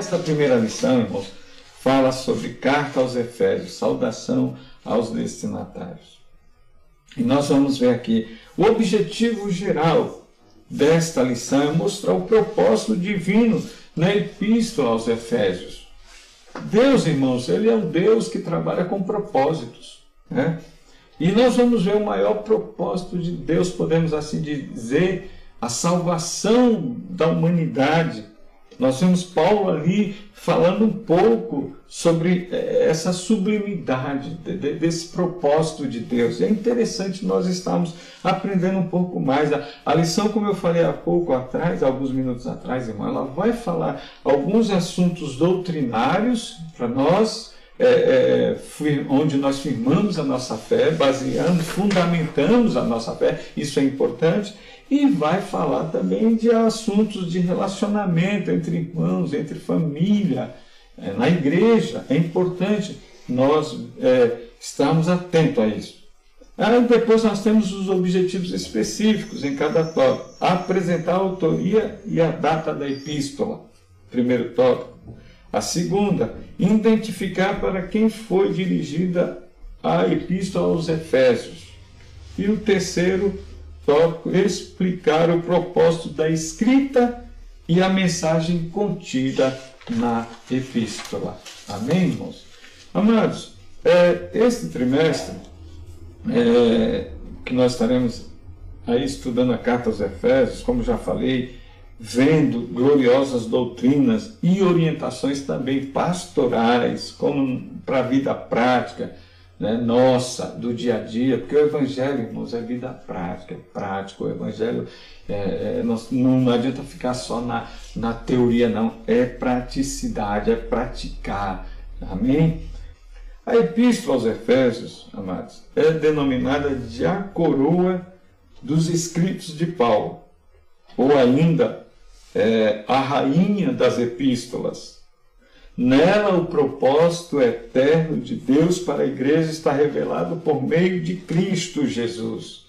Esta primeira lição, irmãos, fala sobre carta aos Efésios, saudação aos destinatários. E nós vamos ver aqui o objetivo geral desta lição é mostrar o propósito divino na epístola aos Efésios. Deus, irmãos, ele é um Deus que trabalha com propósitos. Né? E nós vamos ver o maior propósito de Deus, podemos assim dizer, a salvação da humanidade. Nós vemos Paulo ali falando um pouco sobre eh, essa sublimidade desse propósito de Deus. É interessante nós estarmos aprendendo um pouco mais. A lição, como eu falei há pouco atrás, alguns minutos atrás, irmão, ela vai falar alguns assuntos doutrinários para nós, é, é, onde nós firmamos a nossa fé, baseamos, fundamentamos a nossa fé, isso é importante e vai falar também de assuntos de relacionamento entre irmãos, entre família, é, na igreja. É importante nós é, estarmos atentos a isso. Aí depois nós temos os objetivos específicos em cada tópico. Apresentar a autoria e a data da epístola, primeiro tópico. A segunda, identificar para quem foi dirigida a epístola aos Efésios. E o terceiro, tópico explicar o propósito da escrita e a mensagem contida na epístola. Amém, irmãos? Amados, é, este trimestre é, que nós estaremos aí estudando a carta aos Efésios, como já falei, vendo gloriosas doutrinas e orientações também pastorais, como para a vida prática, né, nossa, do dia a dia, porque o Evangelho, irmãos, é vida prática, é prático. O Evangelho é, é, não, não adianta ficar só na, na teoria, não. É praticidade, é praticar. Amém? A Epístola aos Efésios, amados, é denominada de a coroa dos escritos de Paulo, ou ainda é, a rainha das epístolas Nela o propósito eterno de Deus para a igreja está revelado por meio de Cristo Jesus.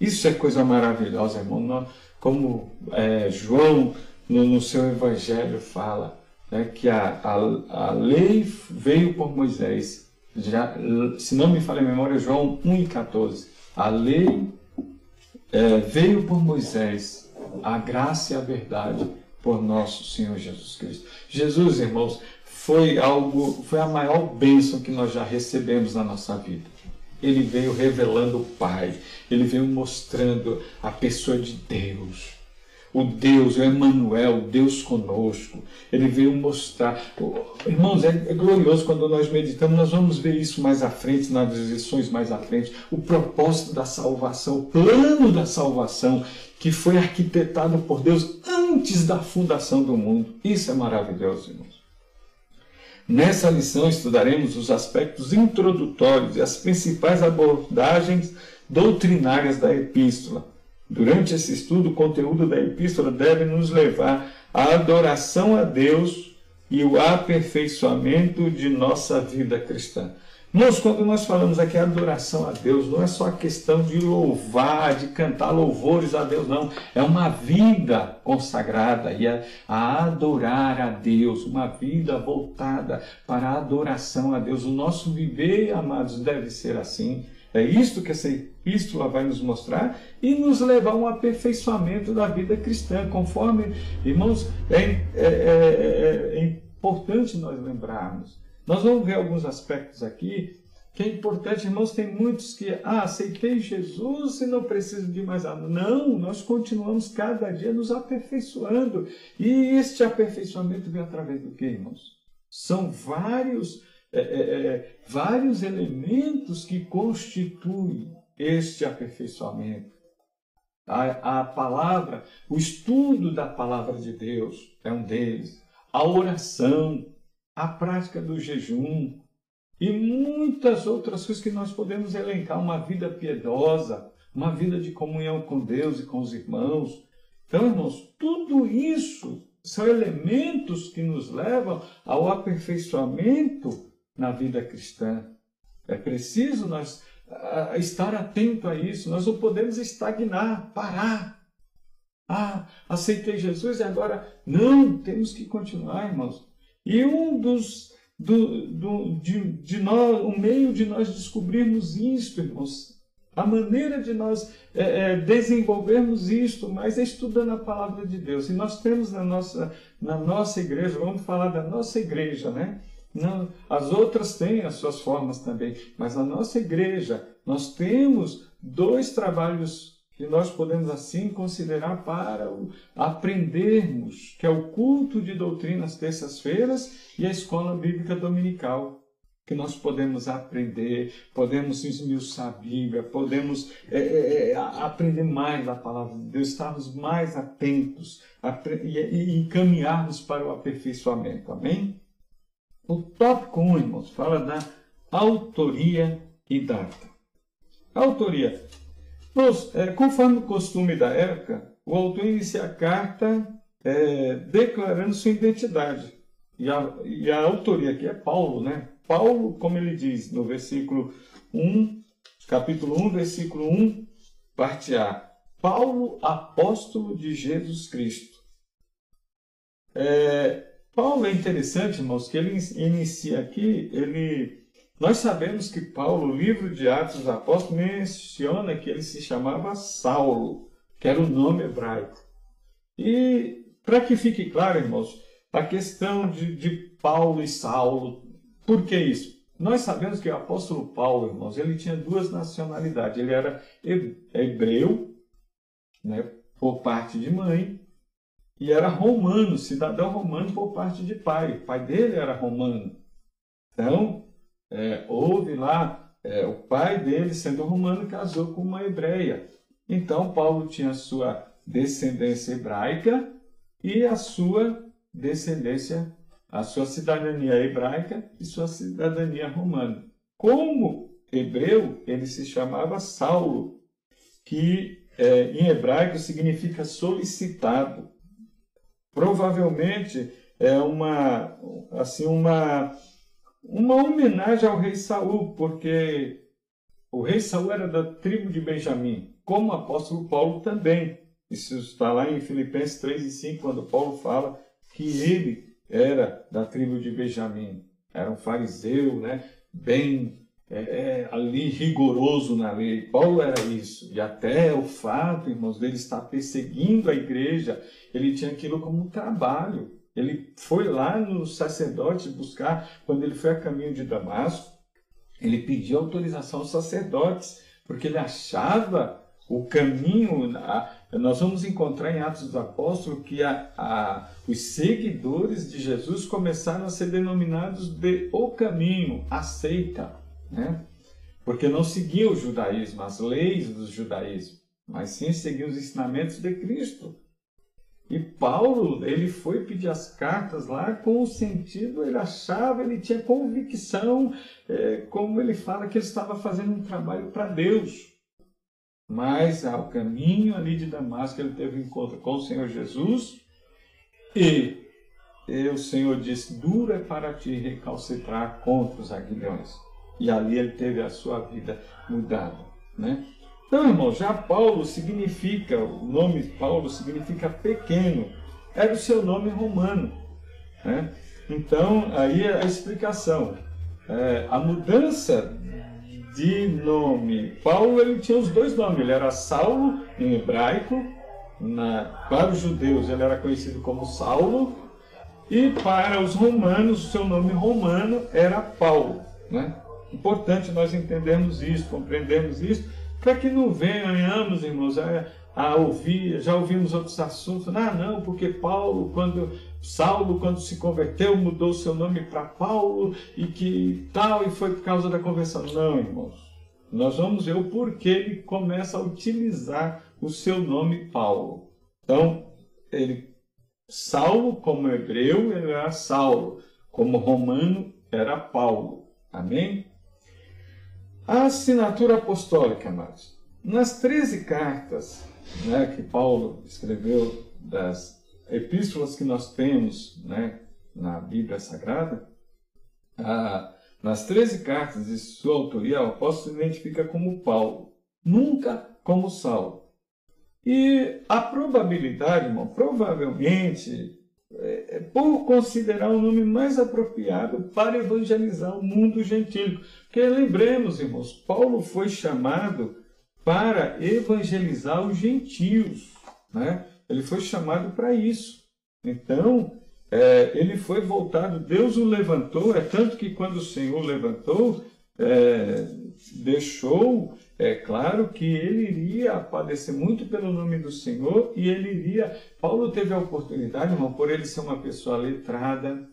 Isso é coisa maravilhosa, irmão. Como é, João, no, no, seu evangelho, fala né, que a, a, a lei veio por Moisés. Já, se não me falha a memória, João 1,14. A lei é, veio por Moisés, a graça e a verdade por nosso Senhor Jesus Cristo. Jesus, irmãos, foi algo, foi a maior bênção que nós já recebemos na nossa vida. Ele veio revelando o Pai, ele veio mostrando a pessoa de Deus. O Deus, o Emmanuel, o Deus conosco. Ele veio mostrar. Irmãos, é, é glorioso quando nós meditamos, nós vamos ver isso mais à frente, nas lições mais à frente. O propósito da salvação, o plano da salvação, que foi arquitetado por Deus antes da fundação do mundo. Isso é maravilhoso, irmãos. Nessa lição estudaremos os aspectos introdutórios e as principais abordagens doutrinárias da epístola. Durante esse estudo, o conteúdo da epístola deve nos levar à adoração a Deus e o aperfeiçoamento de nossa vida cristã. Nós, quando nós falamos aqui adoração a Deus, não é só a questão de louvar, de cantar louvores a Deus, não. É uma vida consagrada e a, a adorar a Deus, uma vida voltada para a adoração a Deus. O nosso viver, amados, deve ser assim. É isto que essa epístola vai nos mostrar e nos levar a um aperfeiçoamento da vida cristã, conforme, irmãos, é, é, é, é importante nós lembrarmos nós vamos ver alguns aspectos aqui que é importante, irmãos. Tem muitos que, ah, aceitei Jesus e não preciso de mais nada. Não, nós continuamos cada dia nos aperfeiçoando. E este aperfeiçoamento vem através do que, irmãos? São vários, é, é, é, vários elementos que constituem este aperfeiçoamento. A, a palavra, o estudo da palavra de Deus é um deles. A oração, a prática do jejum e muitas outras coisas que nós podemos elencar, uma vida piedosa, uma vida de comunhão com Deus e com os irmãos. Então, irmãos, tudo isso são elementos que nos levam ao aperfeiçoamento na vida cristã. É preciso nós uh, estar atento a isso. Nós não podemos estagnar, parar. Ah, aceitei Jesus e agora não, temos que continuar, irmãos. E um dos do, do, de, de nós, o meio de nós descobrirmos isto, irmãos, a maneira de nós é, é, desenvolvermos isto, mas é estudando a palavra de Deus. E nós temos na nossa, na nossa igreja, vamos falar da nossa igreja, né? Não, as outras têm as suas formas também, mas na nossa igreja nós temos dois trabalhos que nós podemos assim considerar para aprendermos, que é o culto de doutrinas terças-feiras e a escola bíblica dominical, que nós podemos aprender, podemos esmiuçar a Bíblia, podemos é, é, é aprender mais da palavra de Deus, estarmos mais atentos e, e encaminharmos para o aperfeiçoamento. Amém? O tópico 1, irmãos, fala da autoria e data. autoria conforme o costume da época, o autor inicia a carta é, declarando sua identidade. E a, e a autoria aqui é Paulo, né? Paulo, como ele diz no versículo 1, capítulo 1, versículo 1, parte A. Paulo, apóstolo de Jesus Cristo. É, Paulo é interessante, irmãos, que ele inicia aqui, ele nós sabemos que Paulo, o livro de Atos dos Apóstolos, menciona que ele se chamava Saulo, que era o nome hebraico. E para que fique claro, irmãos, a questão de, de Paulo e Saulo, por que isso? Nós sabemos que o apóstolo Paulo, irmãos, ele tinha duas nacionalidades. Ele era hebreu, né, por parte de mãe, e era romano, cidadão romano por parte de pai. O pai dele era romano. Então, é, houve lá é, o pai dele, sendo romano, casou com uma hebreia. Então, Paulo tinha sua descendência hebraica e a sua descendência, a sua cidadania hebraica e sua cidadania romana. Como hebreu, ele se chamava Saulo, que é, em hebraico significa solicitado. Provavelmente é uma assim uma uma homenagem ao rei Saul, porque o rei Saul era da tribo de Benjamim, como o apóstolo Paulo também. Isso está lá em Filipenses 3 e 5, quando Paulo fala que ele era da tribo de Benjamim. Era um fariseu, né? bem é, é, ali rigoroso na lei. Paulo era isso. E até o fato, irmãos, dele estar perseguindo a igreja, ele tinha aquilo como um trabalho. Ele foi lá nos sacerdotes buscar, quando ele foi a caminho de Damasco, ele pediu autorização aos sacerdotes, porque ele achava o caminho. A, nós vamos encontrar em Atos dos Apóstolos que a, a, os seguidores de Jesus começaram a ser denominados de o caminho, a seita, né? porque não seguiam o judaísmo, as leis do judaísmo, mas sim seguiam os ensinamentos de Cristo. E Paulo, ele foi pedir as cartas lá com o sentido, ele achava, ele tinha convicção, é, como ele fala, que ele estava fazendo um trabalho para Deus. Mas ao caminho ali de Damasco, ele teve um encontro com o Senhor Jesus e, e o Senhor disse: Dura é para ti recalcitrar contra os aguilhões. E ali ele teve a sua vida mudada. Né? Então, irmão, já Paulo significa, o nome Paulo significa pequeno, era o seu nome romano. Né? Então, aí é a explicação. É, a mudança de nome. Paulo ele tinha os dois nomes, ele era Saulo em hebraico, na, para os judeus ele era conhecido como Saulo, e para os romanos o seu nome romano era Paulo. Né? Importante nós entendermos isso, compreendermos isso, para que não venhamos, irmãos, a, a, ouvir, já ouvimos outros assuntos, ah, não, porque Paulo, quando Saulo, quando se converteu, mudou seu nome para Paulo e que tal, e foi por causa da conversão. Não, irmãos. Nós vamos ver o porquê ele começa a utilizar o seu nome Paulo. Então, ele, Saulo, como hebreu, era Saulo, como romano, era Paulo. Amém? A assinatura apostólica, amados. Nas 13 cartas né, que Paulo escreveu, das epístolas que nós temos né, na Bíblia Sagrada, a, nas 13 cartas de sua autoria, o apóstolo se identifica como Paulo, nunca como Saulo. E a probabilidade, irmão, provavelmente, por considerar o nome mais apropriado para evangelizar o mundo gentílico. Porque lembremos, irmãos, Paulo foi chamado para evangelizar os gentios. Né? Ele foi chamado para isso. Então, é, ele foi voltado, Deus o levantou, é tanto que quando o Senhor levantou, é, deixou é claro que ele iria padecer muito pelo nome do Senhor e ele iria. Paulo teve a oportunidade, irmão, por ele ser uma pessoa letrada.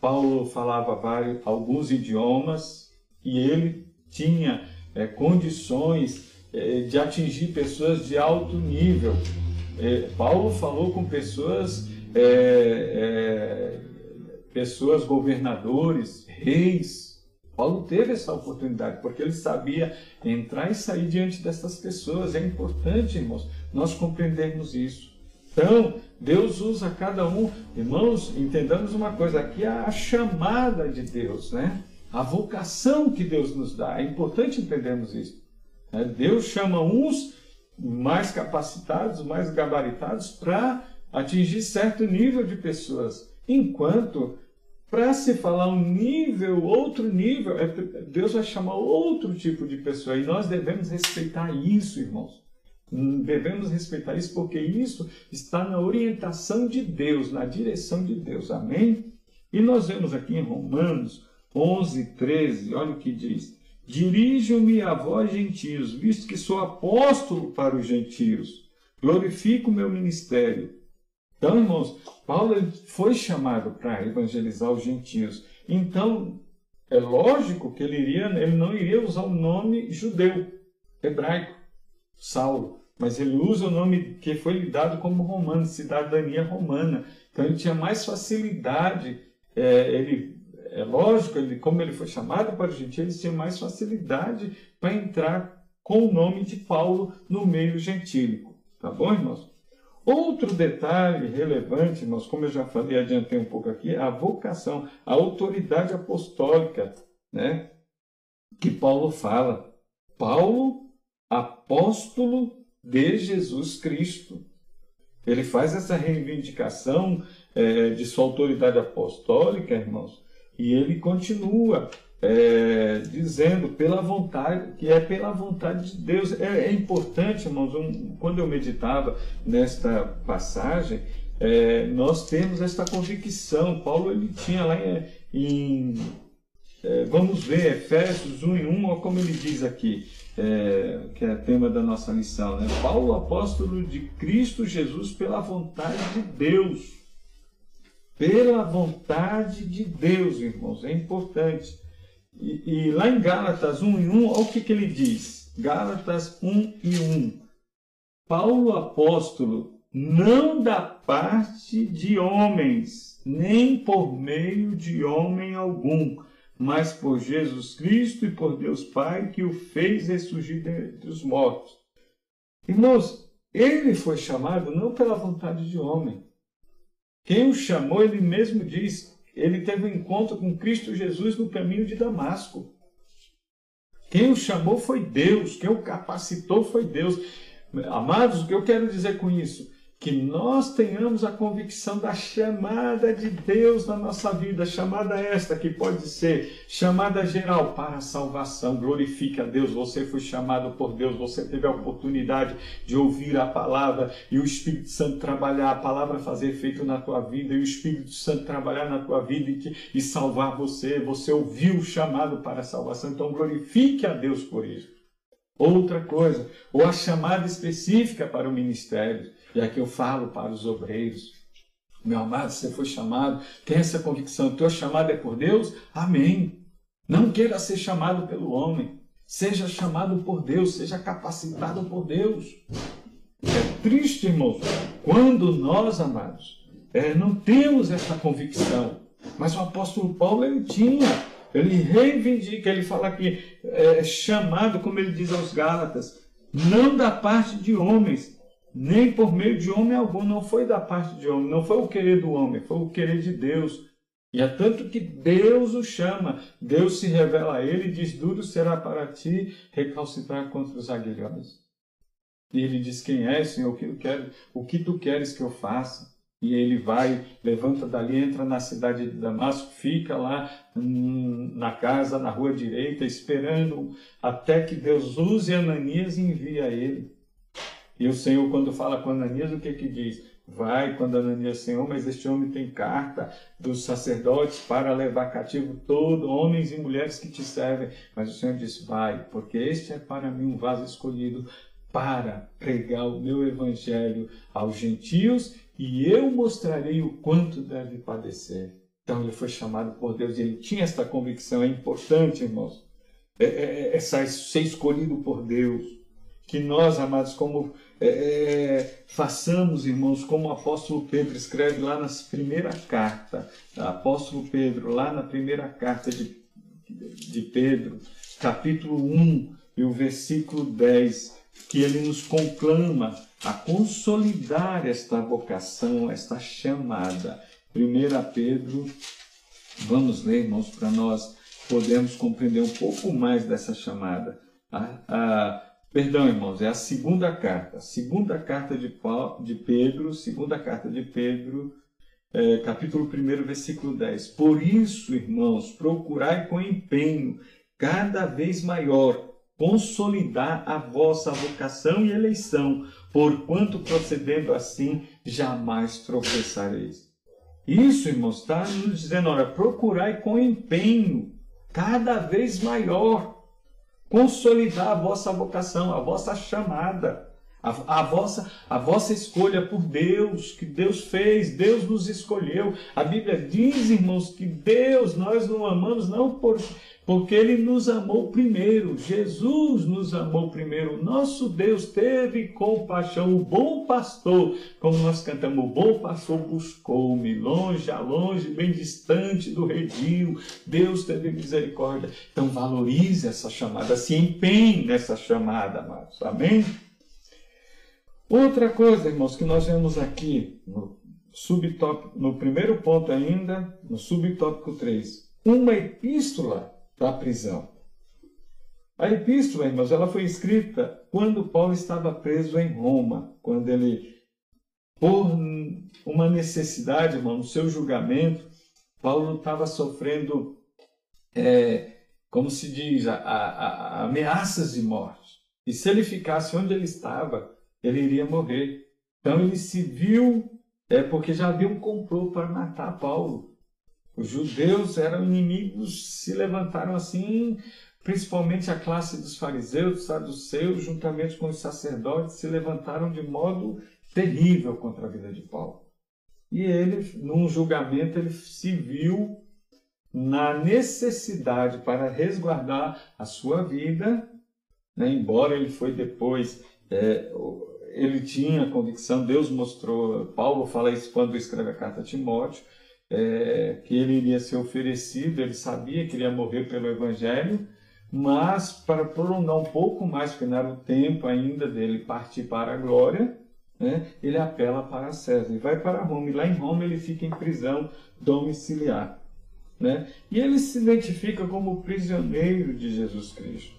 Paulo falava vários, alguns idiomas e ele tinha é, condições é, de atingir pessoas de alto nível. É, Paulo falou com pessoas, é, é, pessoas governadores, reis, Paulo teve essa oportunidade, porque ele sabia entrar e sair diante dessas pessoas. É importante, irmãos, nós compreendermos isso. Então, Deus usa cada um. Irmãos, entendamos uma coisa: aqui a chamada de Deus, né? A vocação que Deus nos dá. É importante entendermos isso. Né? Deus chama uns mais capacitados, mais gabaritados para atingir certo nível de pessoas, enquanto para se falar um nível, outro nível, é, Deus vai chamar outro tipo de pessoa e nós devemos respeitar isso, irmãos. Devemos respeitar isso porque isso está na orientação de Deus, na direção de Deus. Amém? E nós vemos aqui em Romanos 11, 13, olha o que diz: Dirijo-me a vós, gentios, visto que sou apóstolo para os gentios. Glorifico o meu ministério então, irmãos, Paulo foi chamado para evangelizar os gentios. Então, é lógico que ele, iria, ele não iria usar o nome judeu, hebraico, Saulo, mas ele usa o nome que foi lhe dado como romano, cidadania romana. Então, ele tinha mais facilidade, é, ele, é lógico, ele, como ele foi chamado para os gentios, ele tinha mais facilidade para entrar com o nome de Paulo no meio gentílico. Tá bom, irmãos? Outro detalhe relevante, nós, como eu já falei, adiantei um pouco aqui, é a vocação, a autoridade apostólica, né? Que Paulo fala. Paulo, apóstolo de Jesus Cristo. Ele faz essa reivindicação é, de sua autoridade apostólica, irmãos, e ele continua é, dizendo pela vontade, que é pela vontade de Deus. É, é importante, irmãos, um, quando eu meditava nesta passagem, é, nós temos esta convicção. Paulo ele tinha lá em, em é, vamos ver, Efésios 1 e 1, olha como ele diz aqui, é, que é tema da nossa lição. Né? Paulo, apóstolo de Cristo Jesus, pela vontade de Deus. Pela vontade de Deus, irmãos, é importante. E, lá em Gálatas 1 e 1, olha o que, que ele diz. Gálatas 1 e 1. Paulo apóstolo, não da parte de homens, nem por meio de homem algum, mas por Jesus Cristo e por Deus Pai que o fez ressurgir dentre os mortos. Irmãos, ele foi chamado não pela vontade de homem. Quem o chamou, ele mesmo diz: ele teve um encontro com Cristo Jesus no caminho de Damasco. Quem o chamou foi Deus, quem o capacitou foi Deus. Amados, o que eu quero dizer com isso? Que nós tenhamos a convicção da chamada de Deus na nossa vida, chamada esta que pode ser chamada geral para a salvação. Glorifique a Deus, você foi chamado por Deus, você teve a oportunidade de ouvir a palavra e o Espírito Santo trabalhar, a palavra fazer efeito na tua vida e o Espírito Santo trabalhar na tua vida e, e salvar você. Você ouviu o chamado para a salvação, então glorifique a Deus por isso. Outra coisa, ou a chamada específica para o ministério. E aqui eu falo para os obreiros. Meu amado, você foi chamado, tem essa convicção, teu chamado é por Deus? Amém. Não queira ser chamado pelo homem. Seja chamado por Deus, seja capacitado por Deus. É triste, irmãos, quando nós, amados, é, não temos essa convicção. Mas o apóstolo Paulo, ele tinha. Ele reivindica, ele fala que é chamado, como ele diz aos Gálatas, não da parte de homens, nem por meio de homem algum, não foi da parte de homem, não foi o querer do homem, foi o querer de Deus. E é tanto que Deus o chama, Deus se revela a ele e diz: Duro será para ti recalcitrar contra os aguilhões. E ele diz: Quem é, Senhor? O que, tu queres, o que tu queres que eu faça? E ele vai, levanta dali, entra na cidade de Damasco, fica lá hum, na casa, na rua direita, esperando até que Deus use Ananias e envia ele. E o Senhor, quando fala com Ananias, o que que diz? Vai quando Ananias, Senhor, mas este homem tem carta dos sacerdotes para levar cativo todo, homens e mulheres que te servem. Mas o Senhor diz, vai, porque este é para mim um vaso escolhido para pregar o meu evangelho aos gentios e eu mostrarei o quanto deve padecer. Então ele foi chamado por Deus e ele tinha esta convicção. É importante, irmãos, é, é, é ser escolhido por Deus. Que nós, amados, como é, é, façamos, irmãos, como o apóstolo Pedro escreve lá na primeira carta, apóstolo Pedro, lá na primeira carta de, de Pedro, capítulo 1 e o versículo 10 que ele nos conclama a consolidar esta vocação, esta chamada. 1 Pedro, vamos ler, irmãos, para nós podermos compreender um pouco mais dessa chamada. Perdão, irmãos, é a segunda carta, segunda carta de, Paulo, de Pedro, segunda carta de Pedro, é, capítulo 1, versículo 10. Por isso, irmãos, procurai com empenho cada vez maior consolidar a vossa vocação e eleição, porquanto procedendo assim jamais tropeçareis. Isso, irmãos, está nos dizendo, olha, procurai com empenho, cada vez maior, consolidar a vossa vocação, a vossa chamada, a, a, vossa, a vossa escolha por Deus, que Deus fez, Deus nos escolheu. A Bíblia diz, irmãos, que Deus, nós não amamos não por porque ele nos amou primeiro, Jesus nos amou primeiro, nosso Deus teve compaixão, o bom pastor, como nós cantamos, o bom pastor buscou-me, longe a longe, bem distante do redil, Deus teve misericórdia. Então valorize essa chamada, se empenhe nessa chamada, amados, amém? Outra coisa, irmãos, que nós vemos aqui no subtópico, no primeiro ponto ainda, no subtópico 3, uma epístola da prisão. A epístola, irmãos, ela foi escrita quando Paulo estava preso em Roma, quando ele, por uma necessidade, irmão, no seu julgamento, Paulo estava sofrendo, é, como se diz, a, a, a ameaças de morte. E se ele ficasse onde ele estava, ele iria morrer. Então ele se viu, é porque um complô para matar Paulo. Os judeus eram inimigos, se levantaram assim, principalmente a classe dos fariseus, dos saduceus, juntamente com os sacerdotes, se levantaram de modo terrível contra a vida de Paulo. E ele, num julgamento, ele se viu na necessidade para resguardar a sua vida, né? embora ele foi depois, é, ele tinha convicção, Deus mostrou, Paulo fala isso quando escreve a carta a Timóteo, é, que ele iria ser oferecido, ele sabia que iria morrer pelo Evangelho, mas para prolongar um pouco mais, porque não era o tempo ainda dele partir para a glória, né, ele apela para César e vai para Roma. E lá em Roma ele fica em prisão domiciliar. Né? E ele se identifica como prisioneiro de Jesus Cristo,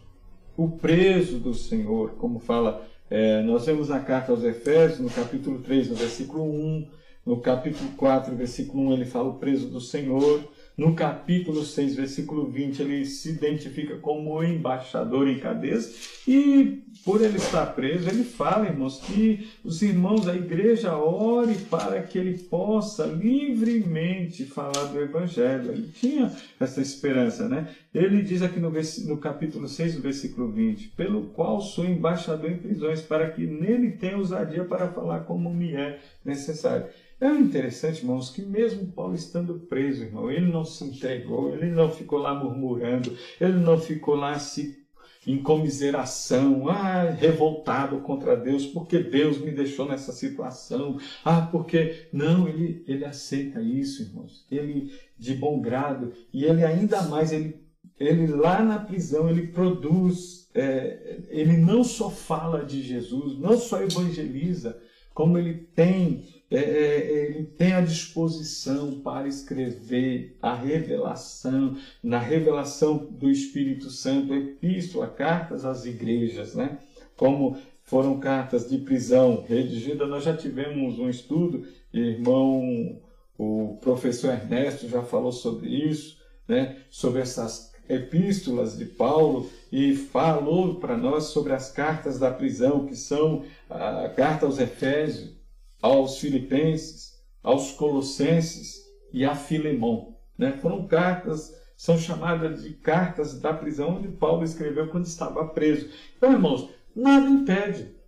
o preso do Senhor, como fala, é, nós vemos na carta aos Efésios, no capítulo 3, no versículo 1, no capítulo 4, versículo 1, ele fala o preso do Senhor. No capítulo 6, versículo 20, ele se identifica como embaixador em cadeias e por ele estar preso, ele fala, irmãos, que os irmãos da igreja ore para que ele possa livremente falar do evangelho. Ele tinha essa esperança, né? Ele diz aqui no, no capítulo 6, versículo 20, pelo qual sou embaixador em prisões, para que nele tenha ousadia para falar como me é necessário. É interessante, irmãos, que mesmo Paulo estando preso, irmão, ele não se entregou, ele não ficou lá murmurando, ele não ficou lá se em comiseração, ah, revoltado contra Deus, porque Deus me deixou nessa situação. Ah, porque não, ele ele aceita isso, irmãos. Ele de bom grado e ele ainda mais ele ele lá na prisão ele produz, é, ele não só fala de Jesus, não só evangeliza, como ele tem é, é, ele tem a disposição para escrever a revelação, na revelação do Espírito Santo, epístola, cartas às igrejas, né? Como foram cartas de prisão redigidas. Nós já tivemos um estudo, irmão, o professor Ernesto já falou sobre isso, né? sobre essas epístolas de Paulo e falou para nós sobre as cartas da prisão, que são a carta aos Efésios, aos Filipenses, aos Colossenses e a Filemão. Né? Foram cartas, são chamadas de cartas da prisão, onde Paulo escreveu quando estava preso. Então, irmãos, nada impede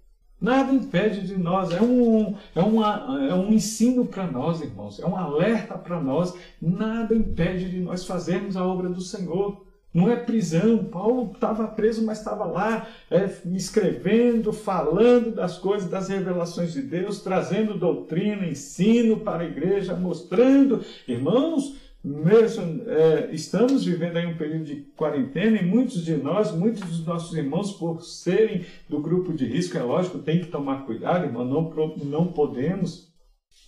Nada impede de nós, é um, é uma, é um ensino para nós, irmãos, é um alerta para nós. Nada impede de nós fazermos a obra do Senhor. Não é prisão. Paulo estava preso, mas estava lá é, escrevendo, falando das coisas, das revelações de Deus, trazendo doutrina, ensino para a igreja, mostrando, irmãos, mesmo é, estamos vivendo aí um período de quarentena e muitos de nós, muitos dos nossos irmãos, por serem do grupo de risco, é lógico, tem que tomar cuidado, irmão, não, não podemos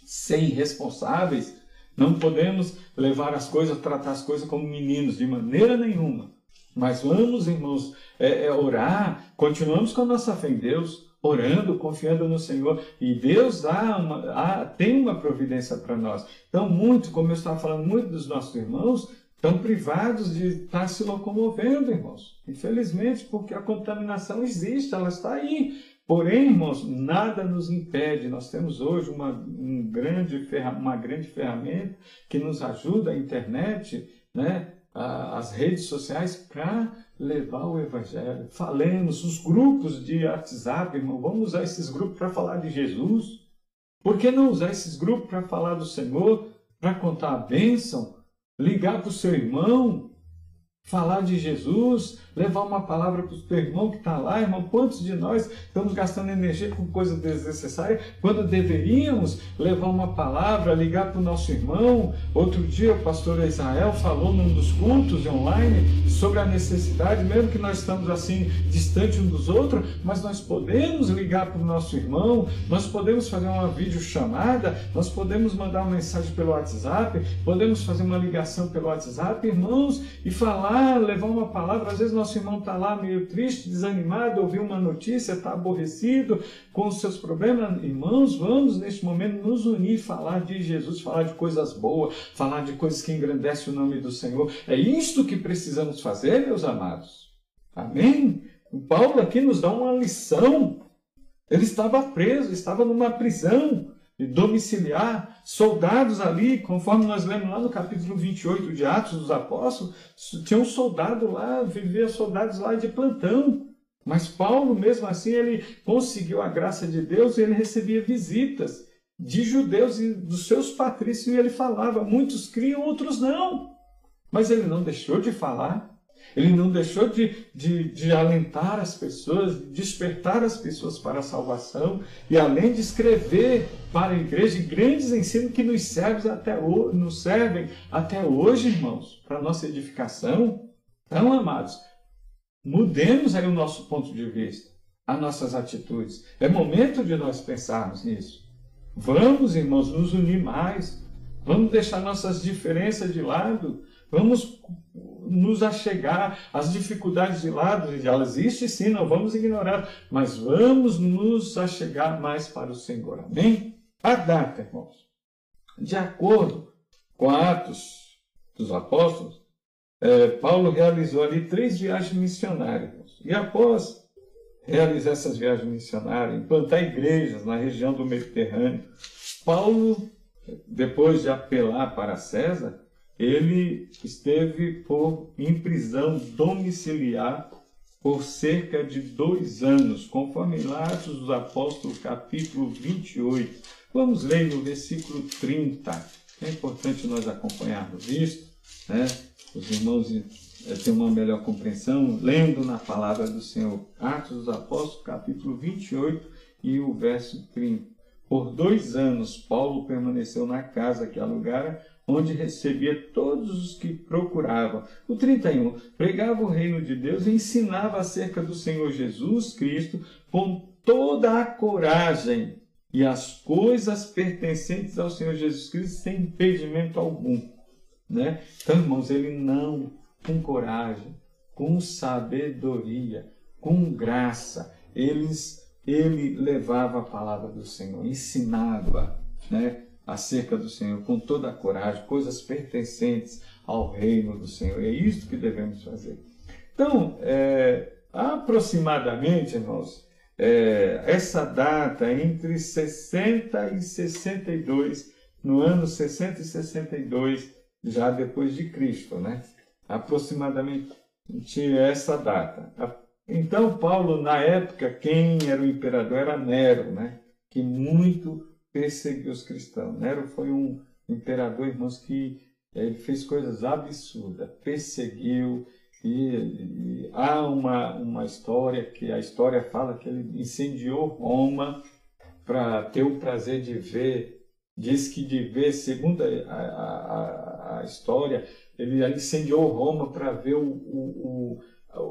ser irresponsáveis, não podemos levar as coisas, tratar as coisas como meninos, de maneira nenhuma. Mas vamos, irmãos, é, é orar, continuamos com a nossa fé em Deus, orando, confiando no Senhor. E Deus dá uma, tem uma providência para nós. Então, muito, como eu estava falando, muitos dos nossos irmãos estão privados de estar se locomovendo, irmãos. Infelizmente, porque a contaminação existe, ela está aí. Porém, irmãos, nada nos impede. Nós temos hoje uma, um grande, uma grande ferramenta que nos ajuda, a internet, né? as redes sociais, para levar o Evangelho. Falemos, os grupos de WhatsApp, irmão, vamos usar esses grupos para falar de Jesus. Por que não usar esses grupos para falar do Senhor, para contar a bênção, ligar para o seu irmão, falar de Jesus, levar uma palavra para o irmão que está lá, irmão. Quantos de nós estamos gastando energia com coisas desnecessárias quando deveríamos levar uma palavra, ligar para o nosso irmão? Outro dia o pastor Israel falou num dos cultos online sobre a necessidade, mesmo que nós estamos assim distante um dos outros, mas nós podemos ligar para o nosso irmão, nós podemos fazer uma videochamada, nós podemos mandar uma mensagem pelo WhatsApp, podemos fazer uma ligação pelo WhatsApp, irmãos, e falar levar uma palavra. Às vezes nosso irmão está lá meio triste, desanimado, ouviu uma notícia, está aborrecido com os seus problemas. Irmãos, vamos neste momento nos unir, falar de Jesus, falar de coisas boas, falar de coisas que engrandecem o nome do Senhor. É isto que precisamos fazer, meus amados. Amém? O Paulo aqui nos dá uma lição. Ele estava preso, estava numa prisão domiciliar, soldados ali, conforme nós lemos lá no capítulo 28 de Atos dos Apóstolos, tinha um soldado lá, vivia soldados lá de plantão. Mas Paulo, mesmo assim, ele conseguiu a graça de Deus e ele recebia visitas de judeus e dos seus patrícios e ele falava. Muitos criam, outros não. Mas ele não deixou de falar. Ele não deixou de, de, de, alentar as pessoas, despertar as pessoas para a salvação e além de escrever para a igreja grandes ensinos que nos servem até, nos servem até hoje, irmãos, para a nossa edificação. Então, amados, mudemos aí o nosso ponto de vista, as nossas atitudes. É momento de nós pensarmos nisso. Vamos, irmãos, nos unir mais. Vamos deixar nossas diferenças de lado. Vamos nos achegar às dificuldades de lado, elas existem sim, não vamos ignorar, mas vamos nos achegar mais para o Senhor. Amém? A data, irmãos, de acordo com Atos dos Apóstolos, é, Paulo realizou ali três viagens missionárias. E após realizar essas viagens missionárias, implantar igrejas na região do Mediterrâneo, Paulo, depois de apelar para César, ele esteve por, em prisão domiciliar por cerca de dois anos, conforme Atos dos Apóstolos, capítulo 28. Vamos ler no versículo 30. É importante nós acompanharmos isso, né? Os irmãos é, têm uma melhor compreensão, lendo na palavra do Senhor. Atos dos Apóstolos, capítulo 28 e o verso 30. Por dois anos, Paulo permaneceu na casa que alugara onde recebia todos os que procuravam. O 31. Pregava o reino de Deus e ensinava acerca do Senhor Jesus Cristo com toda a coragem e as coisas pertencentes ao Senhor Jesus Cristo sem impedimento algum. Né? Então, irmãos, ele não, com coragem, com sabedoria, com graça, eles ele levava a palavra do Senhor, ensinava né, acerca do Senhor com toda a coragem, coisas pertencentes ao reino do Senhor. É isso que devemos fazer. Então, é, aproximadamente, irmãos, é, essa data entre 60 e 62, no ano 60 e 62, já depois de Cristo, né? Aproximadamente essa data. Então, Paulo, na época, quem era o imperador era Nero, né? que muito perseguiu os cristãos. Nero foi um imperador, irmãos, que ele fez coisas absurdas, perseguiu, e, e, há uma, uma história que a história fala que ele incendiou Roma para ter o prazer de ver, diz que de ver, segundo a, a, a história, ele incendiou Roma para ver o, o, o,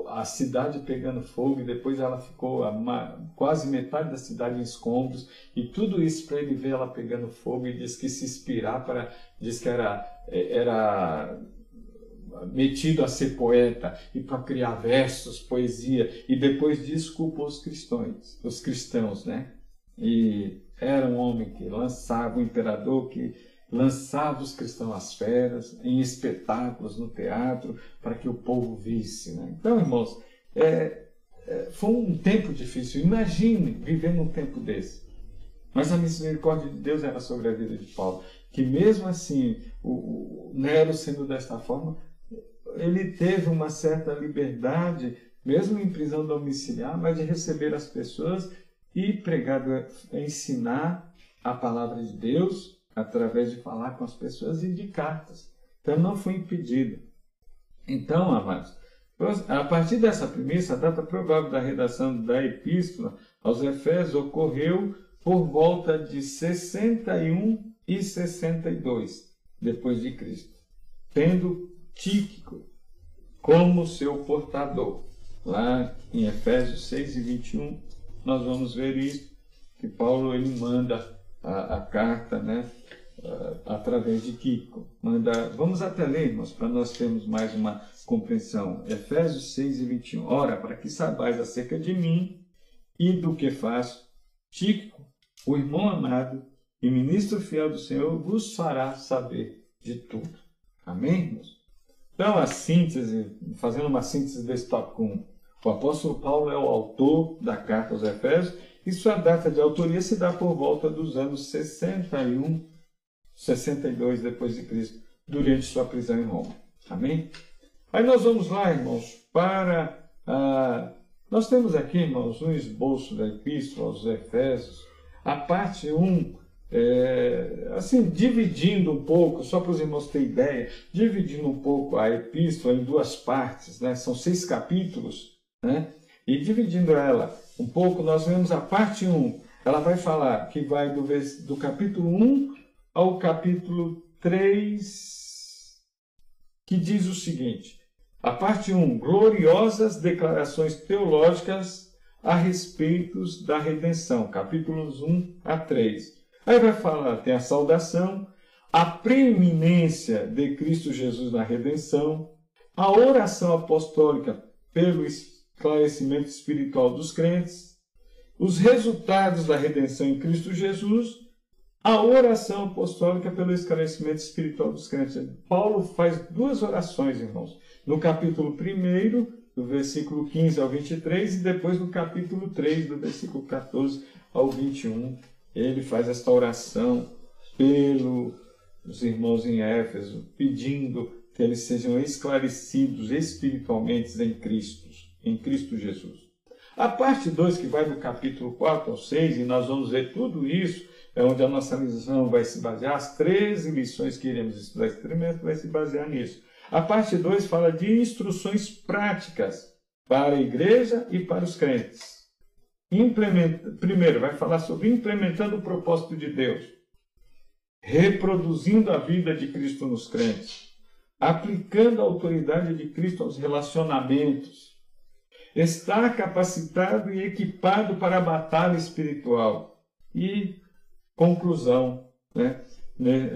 a cidade pegando fogo e depois ela ficou a, quase metade da cidade em escombros e tudo isso para ele ver ela pegando fogo e diz que se inspirar para diz que era era metido a ser poeta e para criar versos, poesia e depois disso culpou os cristãos, os cristãos, né? E era um homem que lançava o imperador que lançava os cristãos às feras, em espetáculos no teatro, para que o povo visse. Né? Então, irmãos, é, é, foi um tempo difícil. Imagine viver num tempo desse. Mas a misericórdia de Deus era sobre a vida de Paulo, que mesmo assim, o, o Nero sendo desta forma, ele teve uma certa liberdade, mesmo em prisão domiciliar, mas de receber as pessoas e pregar, ensinar a palavra de Deus através de falar com as pessoas e de cartas. Então não foi impedido. Então, amados, a partir dessa premissa, a data provável da redação da epístola aos Efésios ocorreu por volta de 61 e 62 depois de Cristo, tendo Tíquico como seu portador. Lá em Efésios 6 e 21, nós vamos ver isso, que Paulo ele manda a, a carta, né, através de Kiko. Vamos até ler, irmãos, para nós termos mais uma compreensão. Efésios 6 e 21. Ora, para que saibais acerca de mim e do que faço, Tico, o irmão amado e ministro fiel do Senhor, vos fará saber de tudo. Amém, irmãos? Então, a síntese, fazendo uma síntese desse tópico 1, o apóstolo Paulo é o autor da carta aos Efésios e sua data de autoria se dá por volta dos anos 61 62 depois de Cristo, durante sua prisão em Roma. Amém? Aí nós vamos lá, irmãos, para. Ah, nós temos aqui, irmãos, um esboço da Epístola aos Efésios, a parte 1, é, assim, dividindo um pouco, só para os irmãos terem ideia, dividindo um pouco a Epístola em duas partes, né? são seis capítulos, né? E dividindo ela um pouco, nós vemos a parte 1, ela vai falar que vai do, do capítulo 1 ao capítulo 3, que diz o seguinte: a parte 1, gloriosas declarações teológicas a respeito da redenção, capítulos 1 a 3. Aí vai falar, tem a saudação, a preeminência de Cristo Jesus na redenção, a oração apostólica pelo esclarecimento espiritual dos crentes, os resultados da redenção em Cristo Jesus a oração apostólica pelo esclarecimento espiritual dos crentes. Paulo faz duas orações, irmãos. No capítulo 1, do versículo 15 ao 23, e depois no capítulo 3, do versículo 14 ao 21. Ele faz esta oração pelos irmãos em Éfeso, pedindo que eles sejam esclarecidos espiritualmente em Cristo, em Cristo Jesus. A parte 2, que vai do capítulo 4 ao 6, e nós vamos ver tudo isso é onde a nossa lição vai se basear, as 13 lições que iremos estudar esse trimestre vai se basear nisso. A parte 2 fala de instruções práticas para a igreja e para os crentes. Implementa, primeiro, vai falar sobre implementando o propósito de Deus, reproduzindo a vida de Cristo nos crentes, aplicando a autoridade de Cristo aos relacionamentos, estar capacitado e equipado para a batalha espiritual e conclusão, né? né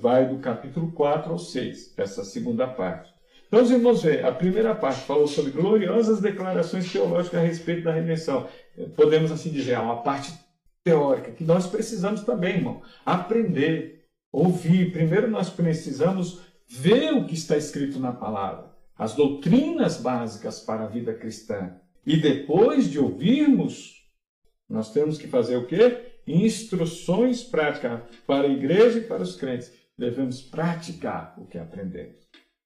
vai do capítulo 4 ao 6, essa segunda parte. Então, os irmãos veem, a primeira parte falou sobre gloriosas declarações teológicas a respeito da redenção. Podemos assim dizer, é uma parte teórica que nós precisamos também, irmão, aprender, ouvir. Primeiro nós precisamos ver o que está escrito na palavra, as doutrinas básicas para a vida cristã. E depois de ouvirmos, nós temos que fazer o quê? Instruções práticas para a igreja e para os crentes. Devemos praticar o que aprendemos.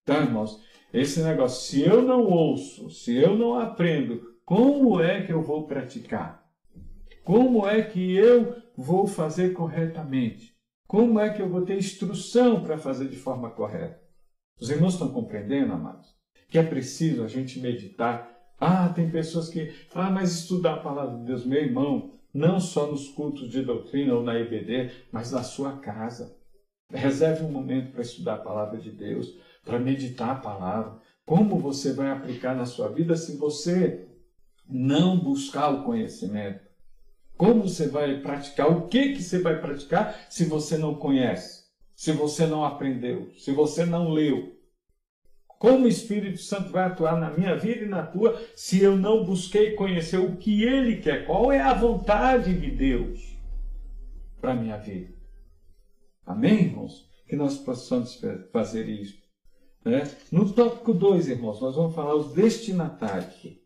Então, irmãos, esse negócio, se eu não ouço, se eu não aprendo, como é que eu vou praticar? Como é que eu vou fazer corretamente? Como é que eu vou ter instrução para fazer de forma correta? Os irmãos estão compreendendo, amados? Que é preciso a gente meditar. Ah, tem pessoas que, ah, mas estudar a palavra de Deus, meu irmão, não só nos cultos de doutrina ou na IBD, mas na sua casa. Reserve um momento para estudar a palavra de Deus para meditar a palavra. Como você vai aplicar na sua vida se você não buscar o conhecimento? Como você vai praticar? O que, que você vai praticar se você não conhece? Se você não aprendeu? Se você não leu? Como o Espírito Santo vai atuar na minha vida e na tua se eu não busquei conhecer o que Ele quer? Qual é a vontade de Deus para a minha vida? Amém, irmãos? Que nós possamos fazer isso. Né? No tópico 2, irmãos, nós vamos falar os destinatários.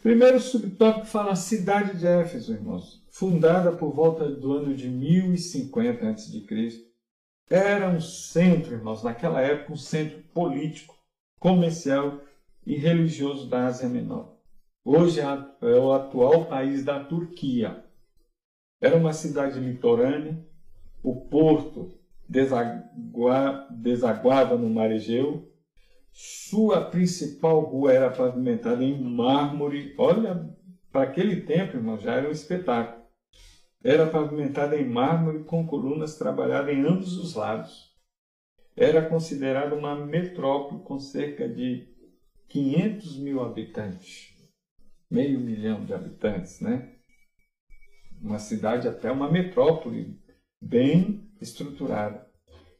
Primeiro subtópico fala a cidade de Éfeso, irmãos, fundada por volta do ano de 1050 a.C. Era um centro, irmãos, naquela época, um centro político, comercial e religioso da Ásia Menor. Hoje é o atual país da Turquia. Era uma cidade litorânea, o porto desagua, desaguava no mar Egeu. Sua principal rua era pavimentada em mármore. Olha, para aquele tempo, irmão, já era um espetáculo. Era pavimentada em mármore com colunas trabalhadas em ambos os lados. Era considerada uma metrópole com cerca de 500 mil habitantes. Meio milhão de habitantes, né? Uma cidade até uma metrópole bem estruturada.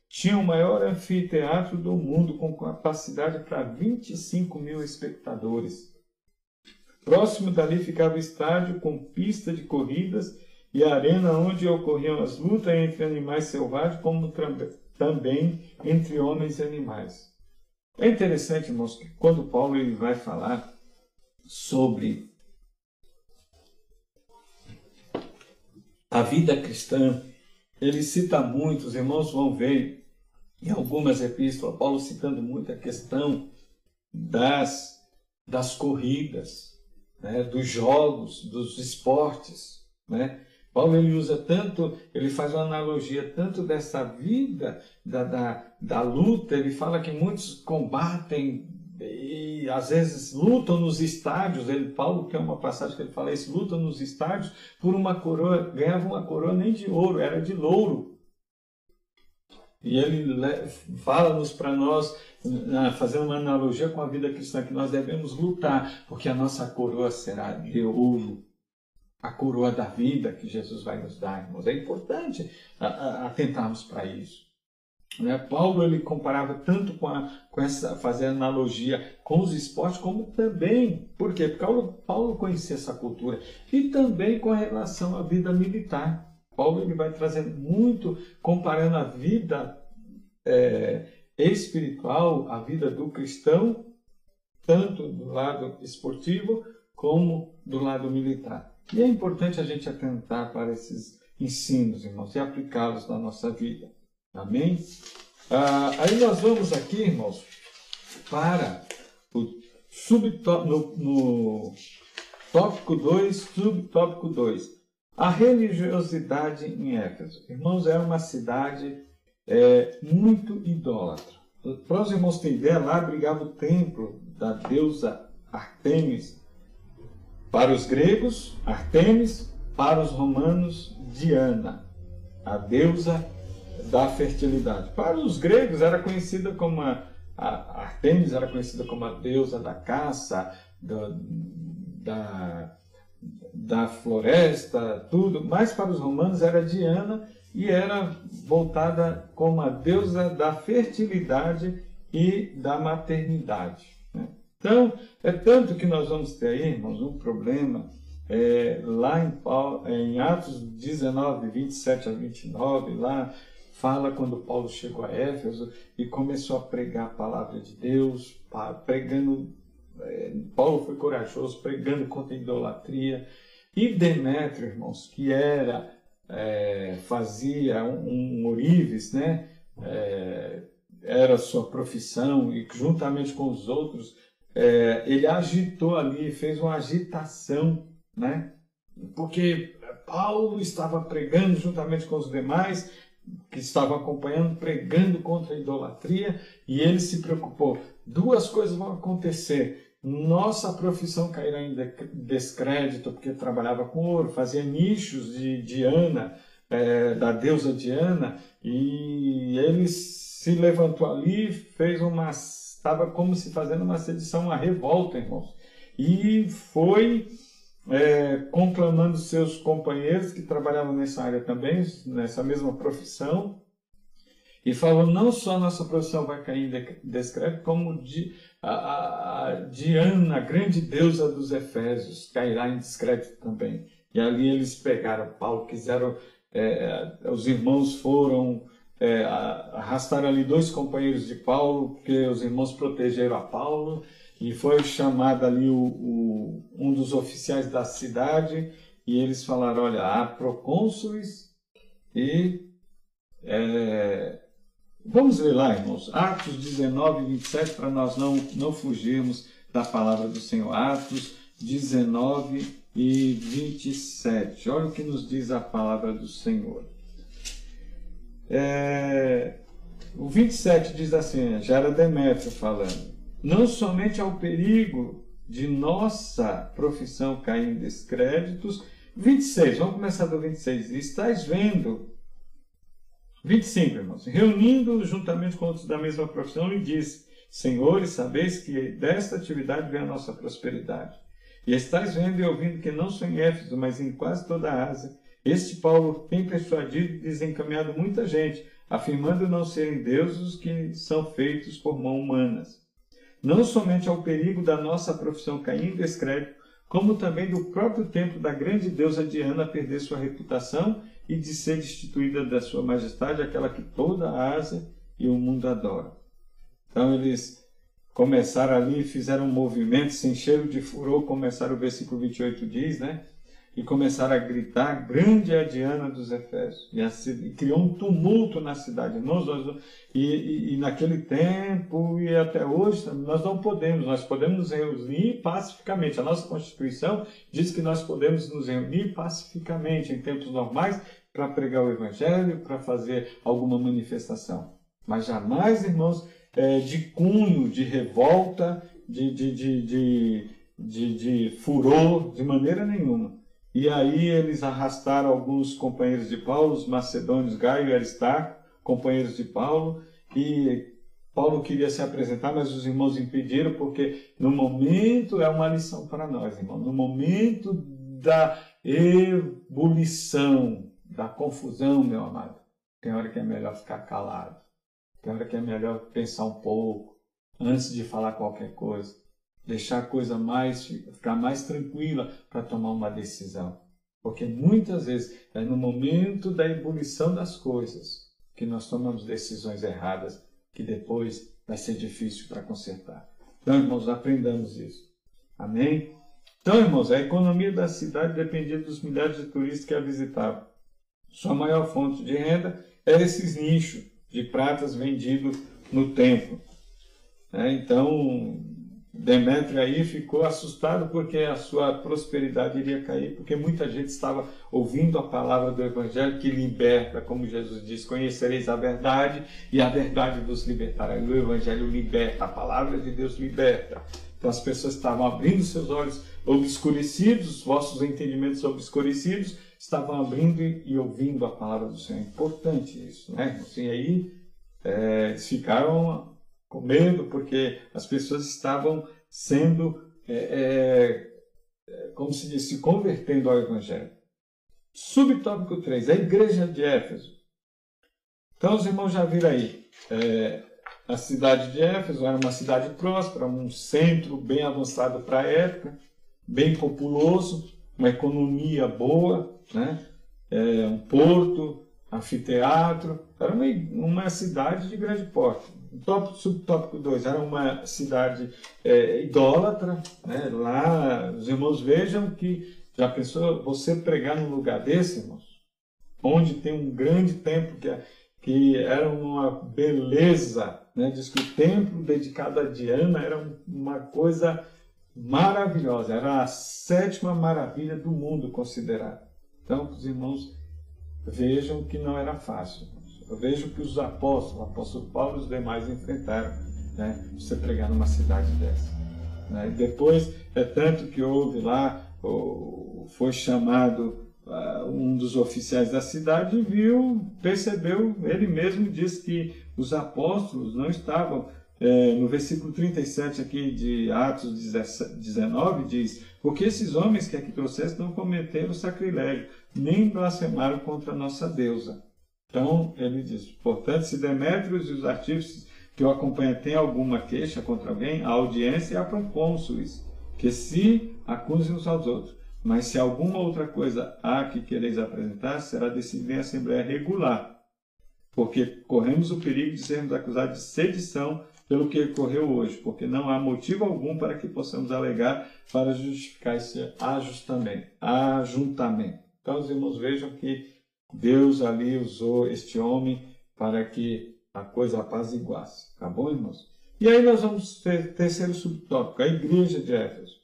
Tinha o maior anfiteatro do mundo, com capacidade para 25 mil espectadores. Próximo dali ficava o estádio com pista de corridas e arena onde ocorriam as lutas entre animais selvagens, como também entre homens e animais. É interessante, irmãos, que quando Paulo ele vai falar sobre a vida cristã, ele cita muito, os irmãos vão ver em algumas epístolas, Paulo citando muito a questão das, das corridas, né, dos jogos, dos esportes. Né? Paulo ele usa tanto, ele faz uma analogia tanto dessa vida da, da, da luta, ele fala que muitos combatem e às vezes lutam nos estádios. Ele, Paulo tem uma passagem que ele fala isso, lutam nos estádios por uma coroa, ganhava uma coroa nem de ouro, era de louro. E ele fala-nos para nós, fazendo uma analogia com a vida cristã, que nós devemos lutar, porque a nossa coroa será de ouro. A coroa da vida que Jesus vai nos dar, irmãos. É importante atentarmos para isso. Né? Paulo ele comparava tanto com, a, com essa, fazer analogia com os esportes, como também? Porque Paulo, Paulo conhecia essa cultura, e também com relação à vida militar. Paulo ele vai trazendo muito, comparando a vida é, espiritual, a vida do cristão, tanto do lado esportivo como do lado militar. E é importante a gente atentar para esses ensinos, irmãos, e aplicá-los na nossa vida. Amém? Ah, aí nós vamos aqui, irmãos, para o subtópico, no, no tópico 2, subtópico 2. A religiosidade em Éfeso. Irmãos, era uma cidade é, muito idólatra. Para os irmãos terem ideia, lá brigava o templo da deusa Artemis. Para os gregos, Artemis. Para os romanos, Diana, a deusa da fertilidade. Para os gregos era conhecida como a, a Artemis era conhecida como a deusa da caça, do, da, da floresta, tudo. Mas para os romanos era Diana e era voltada como a deusa da fertilidade e da maternidade. Então, é tanto que nós vamos ter aí, irmãos, um problema é, lá em, Paulo, em Atos 19, 27 a 29, lá fala quando Paulo chegou a Éfeso e começou a pregar a palavra de Deus, pregando. É, Paulo foi corajoso, pregando contra a idolatria. E Demétrio, irmãos, que era, é, fazia um, um ourives, né? É, era sua profissão e juntamente com os outros, é, ele agitou ali, fez uma agitação, né? Porque Paulo estava pregando juntamente com os demais que estavam acompanhando, pregando contra a idolatria, e ele se preocupou. Duas coisas vão acontecer. Nossa profissão cairá em descrédito, porque trabalhava com ouro, fazia nichos de Diana, é, da deusa Diana, e ele se levantou ali, fez uma. Estava como se fazendo uma sedição, uma revolta, irmãos. E foi é, conclamando seus companheiros que trabalhavam nessa área também, nessa mesma profissão, e falou: não só a nossa profissão vai cair em descrédito, como a, a, a Diana, a grande deusa dos Efésios, cairá em descrédito também. E ali eles pegaram Paulo, quiseram, é, os irmãos foram é, arrastar ali dois companheiros de Paulo, porque os irmãos protegeram a Paulo, e foi chamado ali o, o, um dos oficiais da cidade e eles falaram, olha, há procônsules e... É... Vamos ver lá, irmãos, Atos 19, 27, para nós não, não fugirmos da palavra do Senhor. Atos 19 e 27. Olha o que nos diz a palavra do Senhor. É... O 27 diz assim, já era Demétrio falando não somente ao perigo de nossa profissão cair em descréditos. 26, vamos começar do 26. Estais vendo. 25, irmãos. Reunindo juntamente com outros da mesma profissão, lhe disse: Senhores, sabeis que desta atividade vem a nossa prosperidade. E estáis vendo e ouvindo que não só em Éfeso, mas em quase toda a Ásia, este Paulo tem persuadido e desencaminhado muita gente, afirmando não serem deuses os que são feitos por mãos humanas não somente ao perigo da nossa profissão cair em descrédito, como também do próprio templo da grande deusa Diana perder sua reputação e de ser destituída da sua majestade, aquela que toda a Ásia e o mundo adoram. Então eles começaram ali, fizeram um movimento, se encheram de furor, começaram o versículo 28 diz, né? E começaram a gritar: Grande é a Diana dos Efésios. E, e criou um tumulto na cidade. Nós, nós, e, e, e, naquele tempo e até hoje, nós não podemos, nós podemos nos reunir pacificamente. A nossa Constituição diz que nós podemos nos reunir pacificamente em tempos normais para pregar o Evangelho, para fazer alguma manifestação. Mas jamais, irmãos, é, de cunho, de revolta, de, de, de, de, de furor, de maneira nenhuma. E aí eles arrastaram alguns companheiros de Paulo, os macedônios Gaio e Aristarco, companheiros de Paulo, e Paulo queria se apresentar, mas os irmãos impediram, porque no momento, é uma lição para nós, irmão, no momento da ebulição, da confusão, meu amado, tem hora que é melhor ficar calado, tem hora que é melhor pensar um pouco, antes de falar qualquer coisa deixar a coisa mais ficar mais tranquila para tomar uma decisão. Porque muitas vezes é no momento da ebulição das coisas que nós tomamos decisões erradas que depois vai ser difícil para consertar. Então, irmãos, aprendamos isso. Amém? Então, irmãos, a economia da cidade dependia dos milhares de turistas que a visitavam. Sua maior fonte de renda era esses nichos de pratas vendidos no templo. É, então, Demétrio aí ficou assustado porque a sua prosperidade iria cair, porque muita gente estava ouvindo a palavra do Evangelho que liberta, como Jesus disse: Conhecereis a verdade e a verdade vos libertará. O Evangelho liberta, a palavra de Deus liberta. Então as pessoas estavam abrindo seus olhos obscurecidos, vossos entendimentos obscurecidos, estavam abrindo e ouvindo a palavra do Senhor. É importante isso, né? Assim, aí é, ficaram com medo, porque as pessoas estavam sendo, é, é, como se diz, se convertendo ao Evangelho. Subtópico 3, a igreja de Éfeso. Então, os irmãos já viram aí, é, a cidade de Éfeso era uma cidade próspera, um centro bem avançado para a época, bem populoso, uma economia boa, né? É, um porto, anfiteatro, era uma, uma cidade de grande porte. Tópico, subtópico 2, era uma cidade é, idólatra, né? lá os irmãos vejam que, já pensou, você pregar num lugar desse, irmãos, onde tem um grande templo que, é, que era uma beleza, né? diz que o templo dedicado a Diana era uma coisa maravilhosa, era a sétima maravilha do mundo considerada. Então, os irmãos vejam que não era fácil. Eu vejo que os apóstolos, o apóstolo Paulo e os demais enfrentaram, né? Você pregar numa cidade dessa. Né? Depois, é tanto que houve lá, foi chamado uh, um dos oficiais da cidade e viu, percebeu, ele mesmo disse que os apóstolos não estavam é, no versículo 37 aqui de Atos 19, diz: Porque esses homens que aqui trouxeste não cometeram sacrilégio, nem blasfemaram contra a nossa deusa. Então, ele diz: Portanto, se Demétrios e os artífices que o acompanham têm alguma queixa contra alguém, a audiência é para um cônsules, que se acusem uns aos outros. Mas se alguma outra coisa há que quereis apresentar, será decidida em assembleia regular, porque corremos o perigo de sermos acusados de sedição pelo que ocorreu hoje, porque não há motivo algum para que possamos alegar para justificar esse ajustamento, ajuntamento. Então, os irmãos vejam que Deus ali usou este homem para que a coisa apaziguasse. Tá bom, irmãos? E aí nós vamos ter terceiro subtópico, a igreja de Éfeso.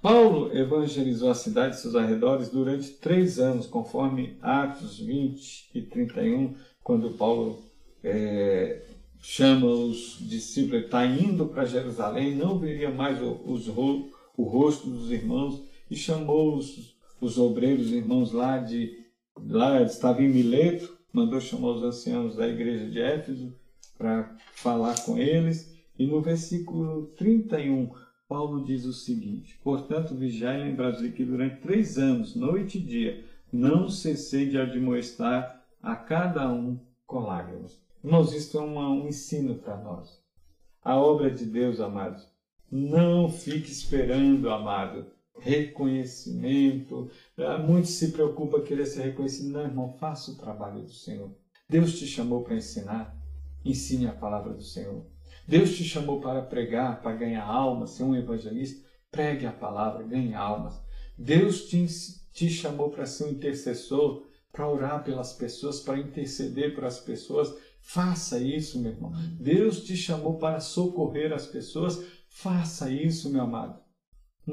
Paulo evangelizou a cidade e seus arredores durante três anos, conforme Atos 20 e 31, quando Paulo é, chama os discípulos, está indo para Jerusalém, não veria mais o, os, o rosto dos irmãos, e chamou os, os obreiros, irmãos lá de lá estava em Mileto, mandou chamar os anciãos da igreja de Éfeso para falar com eles. E no versículo 31, Paulo diz o seguinte: Portanto, vigiai e lembrai que durante três anos, noite e dia, não cessei de admoestar a cada um com lágrimas. Irmãos, isso é uma, um ensino para nós. A obra de Deus, amados, não fique esperando, amado, reconhecimento. Ah, muitos se preocupam querer ser reconhecido. Não, irmão, faça o trabalho do Senhor. Deus te chamou para ensinar. Ensine a palavra do Senhor. Deus te chamou para pregar, para ganhar almas, ser um evangelista. Pregue a palavra, ganhe almas. Deus te, te chamou para ser um intercessor, para orar pelas pessoas, para interceder para as pessoas. Faça isso, meu irmão. Deus te chamou para socorrer as pessoas. Faça isso, meu amado.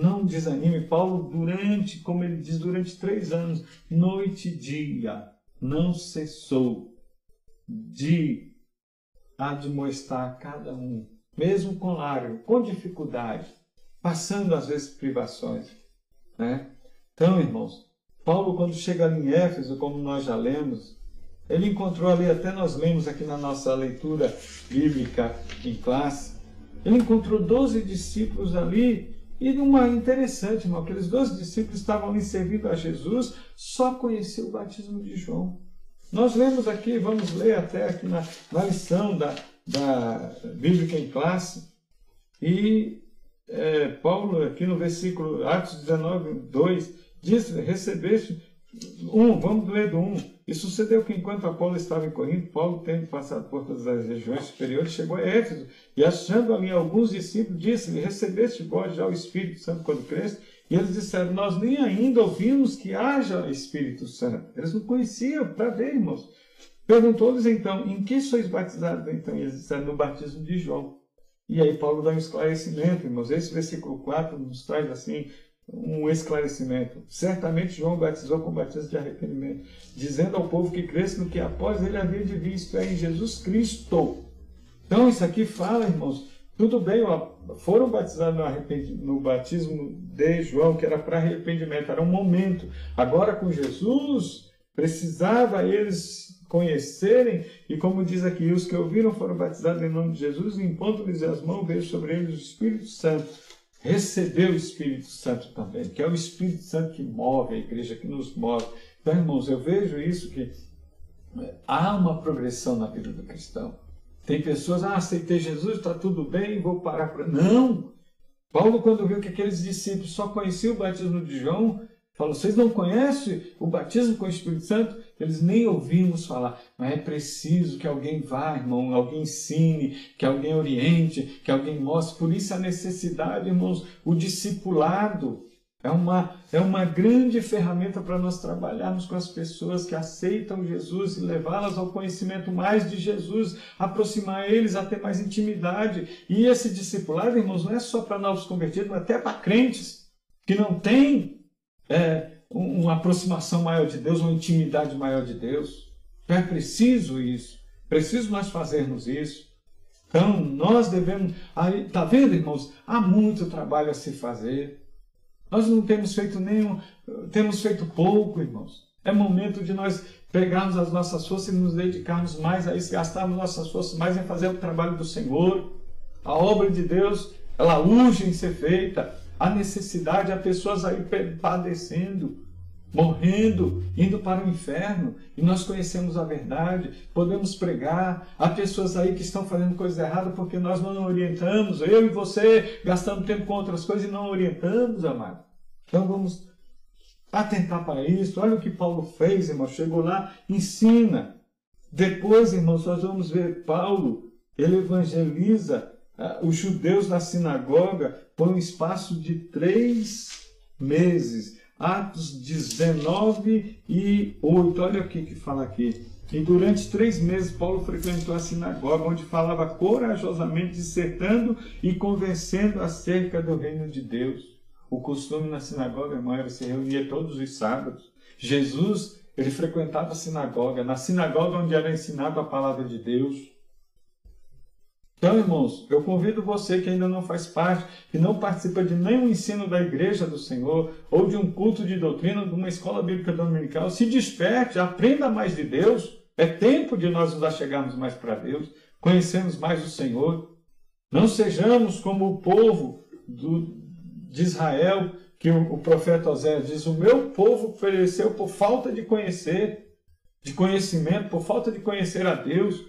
Não desanime. Paulo, durante, como ele diz, durante três anos, noite e dia, não cessou de admoestar cada um, mesmo com lágrimas, com dificuldade, passando às vezes privações. Né? Então, irmãos, Paulo, quando chega ali em Éfeso, como nós já lemos, ele encontrou ali, até nós lemos aqui na nossa leitura bíblica em classe, ele encontrou 12 discípulos ali e uma interessante, irmão, aqueles dois discípulos estavam ali servindo a Jesus, só conheciam o batismo de João. Nós lemos aqui, vamos ler até aqui na, na lição da, da Bíblica em classe, e é, Paulo, aqui no versículo Atos 19, 2, diz: Recebeste um, vamos ler do 1. E sucedeu que enquanto Apolo estava em Corinto, Paulo, tendo passado por todas as regiões superiores, chegou a Éfeso e, achando ali alguns discípulos, disse-lhe: Recebeste vós já o Espírito Santo quando creste? E eles disseram: Nós nem ainda ouvimos que haja Espírito Santo. Eles não conheciam, para ver, irmãos. Perguntou-lhes então: Em que sois batizados? Então, e eles disseram: No batismo de João. E aí Paulo dá um esclarecimento, irmãos. Esse versículo 4 nos traz assim um esclarecimento. Certamente João batizou com batismo de arrependimento, dizendo ao povo que cresce no que após ele havia de vir, isto é, em Jesus Cristo. Então, isso aqui fala, irmãos, tudo bem, foram batizados no, no batismo de João, que era para arrependimento, era um momento. Agora, com Jesus, precisava eles conhecerem, e como diz aqui, os que ouviram foram batizados em nome de Jesus, e impondo-lhes as mãos, veio sobre eles o Espírito Santo recebeu o Espírito Santo também, que é o Espírito Santo que move a igreja, que nos move. Então, irmãos, eu vejo isso que é, há uma progressão na vida do cristão. Tem pessoas, ah, aceitei Jesus, está tudo bem, vou parar para. Não! Paulo, quando viu que aqueles discípulos só conheciam o batismo de João, falou: vocês não conhecem o batismo com o Espírito Santo? Eles nem ouvimos falar, mas é preciso que alguém vá, irmão, alguém ensine, que alguém oriente, que alguém mostre. Por isso a necessidade, irmãos, o discipulado. É uma, é uma grande ferramenta para nós trabalharmos com as pessoas que aceitam Jesus e levá-las ao conhecimento mais de Jesus, aproximar eles a ter mais intimidade. E esse discipulado, irmãos, não é só para novos convertidos, mas até para crentes que não têm é, uma aproximação maior de Deus, uma intimidade maior de Deus. É preciso isso. Preciso nós fazermos isso. Então, nós devemos. Está vendo, irmãos? Há muito trabalho a se fazer. Nós não temos feito nenhum, temos feito pouco, irmãos. É momento de nós pegarmos as nossas forças e nos dedicarmos mais a isso, gastarmos nossas forças mais em fazer o trabalho do Senhor. A obra de Deus, ela urge em ser feita. Há necessidade, há pessoas aí padecendo, morrendo, indo para o inferno, e nós conhecemos a verdade, podemos pregar. Há pessoas aí que estão fazendo coisa errada porque nós não orientamos, eu e você gastamos tempo com outras coisas e não orientamos, amado. Então vamos atentar para isso. Olha o que Paulo fez, irmão. Chegou lá, ensina. Depois, irmãos, nós vamos ver Paulo, ele evangeliza os judeus na sinagoga por um espaço de três meses. Atos 19 e 8. Olha o que fala aqui. E durante três meses Paulo frequentou a sinagoga, onde falava corajosamente, dissertando e convencendo acerca do reino de Deus. O costume na sinagoga, irmão, era se reunir todos os sábados. Jesus, ele frequentava a sinagoga, na sinagoga onde era ensinada a palavra de Deus. Então, irmãos, eu convido você que ainda não faz parte, que não participa de nenhum ensino da igreja do Senhor, ou de um culto de doutrina, de uma escola bíblica dominical, se desperte, aprenda mais de Deus. É tempo de nós nos achegarmos mais para Deus, conhecermos mais o Senhor. Não sejamos como o povo do, de Israel, que o, o profeta Oséias diz: O meu povo pereceu por falta de conhecer, de conhecimento, por falta de conhecer a Deus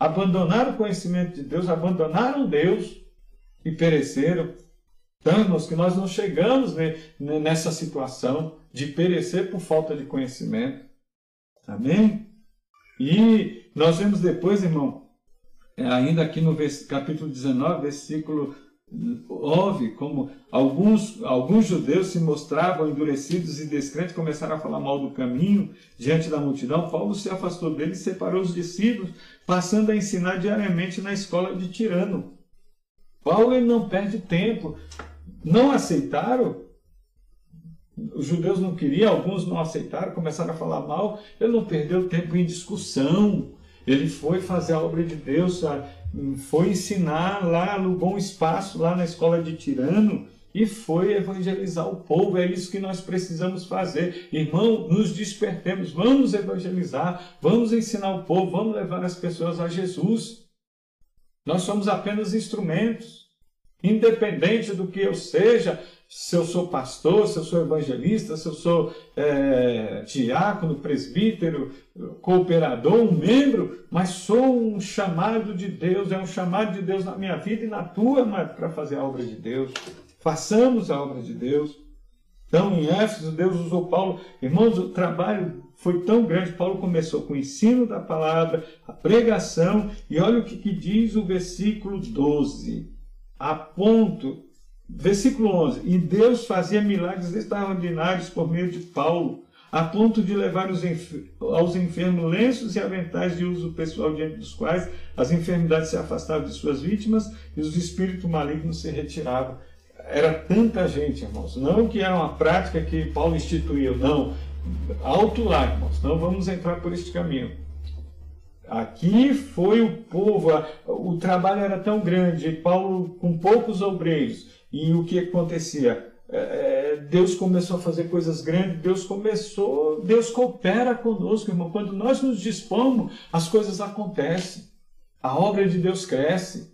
abandonaram o conhecimento de Deus, abandonaram Deus e pereceram. Irmãos, que nós não chegamos nessa situação de perecer por falta de conhecimento. Amém? E nós vemos depois, irmão, é, ainda aqui no capítulo 19, versículo houve como alguns, alguns judeus se mostravam endurecidos e descrentes, começaram a falar mal do caminho diante da multidão. Paulo se afastou deles e separou os discípulos, passando a ensinar diariamente na escola de Tirano. Paulo ele não perde tempo. Não aceitaram, os judeus não queriam, alguns não aceitaram, começaram a falar mal. Ele não perdeu tempo em discussão. Ele foi fazer a obra de Deus, foi ensinar lá no bom espaço, lá na escola de Tirano, e foi evangelizar o povo. É isso que nós precisamos fazer. Irmão, nos despertemos, vamos evangelizar, vamos ensinar o povo, vamos levar as pessoas a Jesus. Nós somos apenas instrumentos. Independente do que eu seja, se eu sou pastor, se eu sou evangelista, se eu sou é, diácono, presbítero, cooperador, um membro, mas sou um chamado de Deus, é um chamado de Deus na minha vida e na tua para fazer a obra de Deus. Façamos a obra de Deus. Então, em Éfeso, Deus usou Paulo. Irmãos, o trabalho foi tão grande. Paulo começou com o ensino da palavra, a pregação, e olha o que, que diz o versículo 12. A ponto Versículo 11: E Deus fazia milagres extraordinários por meio de Paulo, a ponto de levar aos enfermos lenços e aventais de uso pessoal, diante dos quais as enfermidades se afastavam de suas vítimas e os espíritos malignos se retiravam. Era tanta gente, irmãos. Não que era uma prática que Paulo instituiu, não. Alto lá, irmãos. Não vamos entrar por este caminho. Aqui foi o povo, o trabalho era tão grande, Paulo com poucos obreiros, e o que acontecia? É, é, Deus começou a fazer coisas grandes, Deus começou, Deus coopera conosco, irmão. Quando nós nos dispomos, as coisas acontecem, a obra de Deus cresce.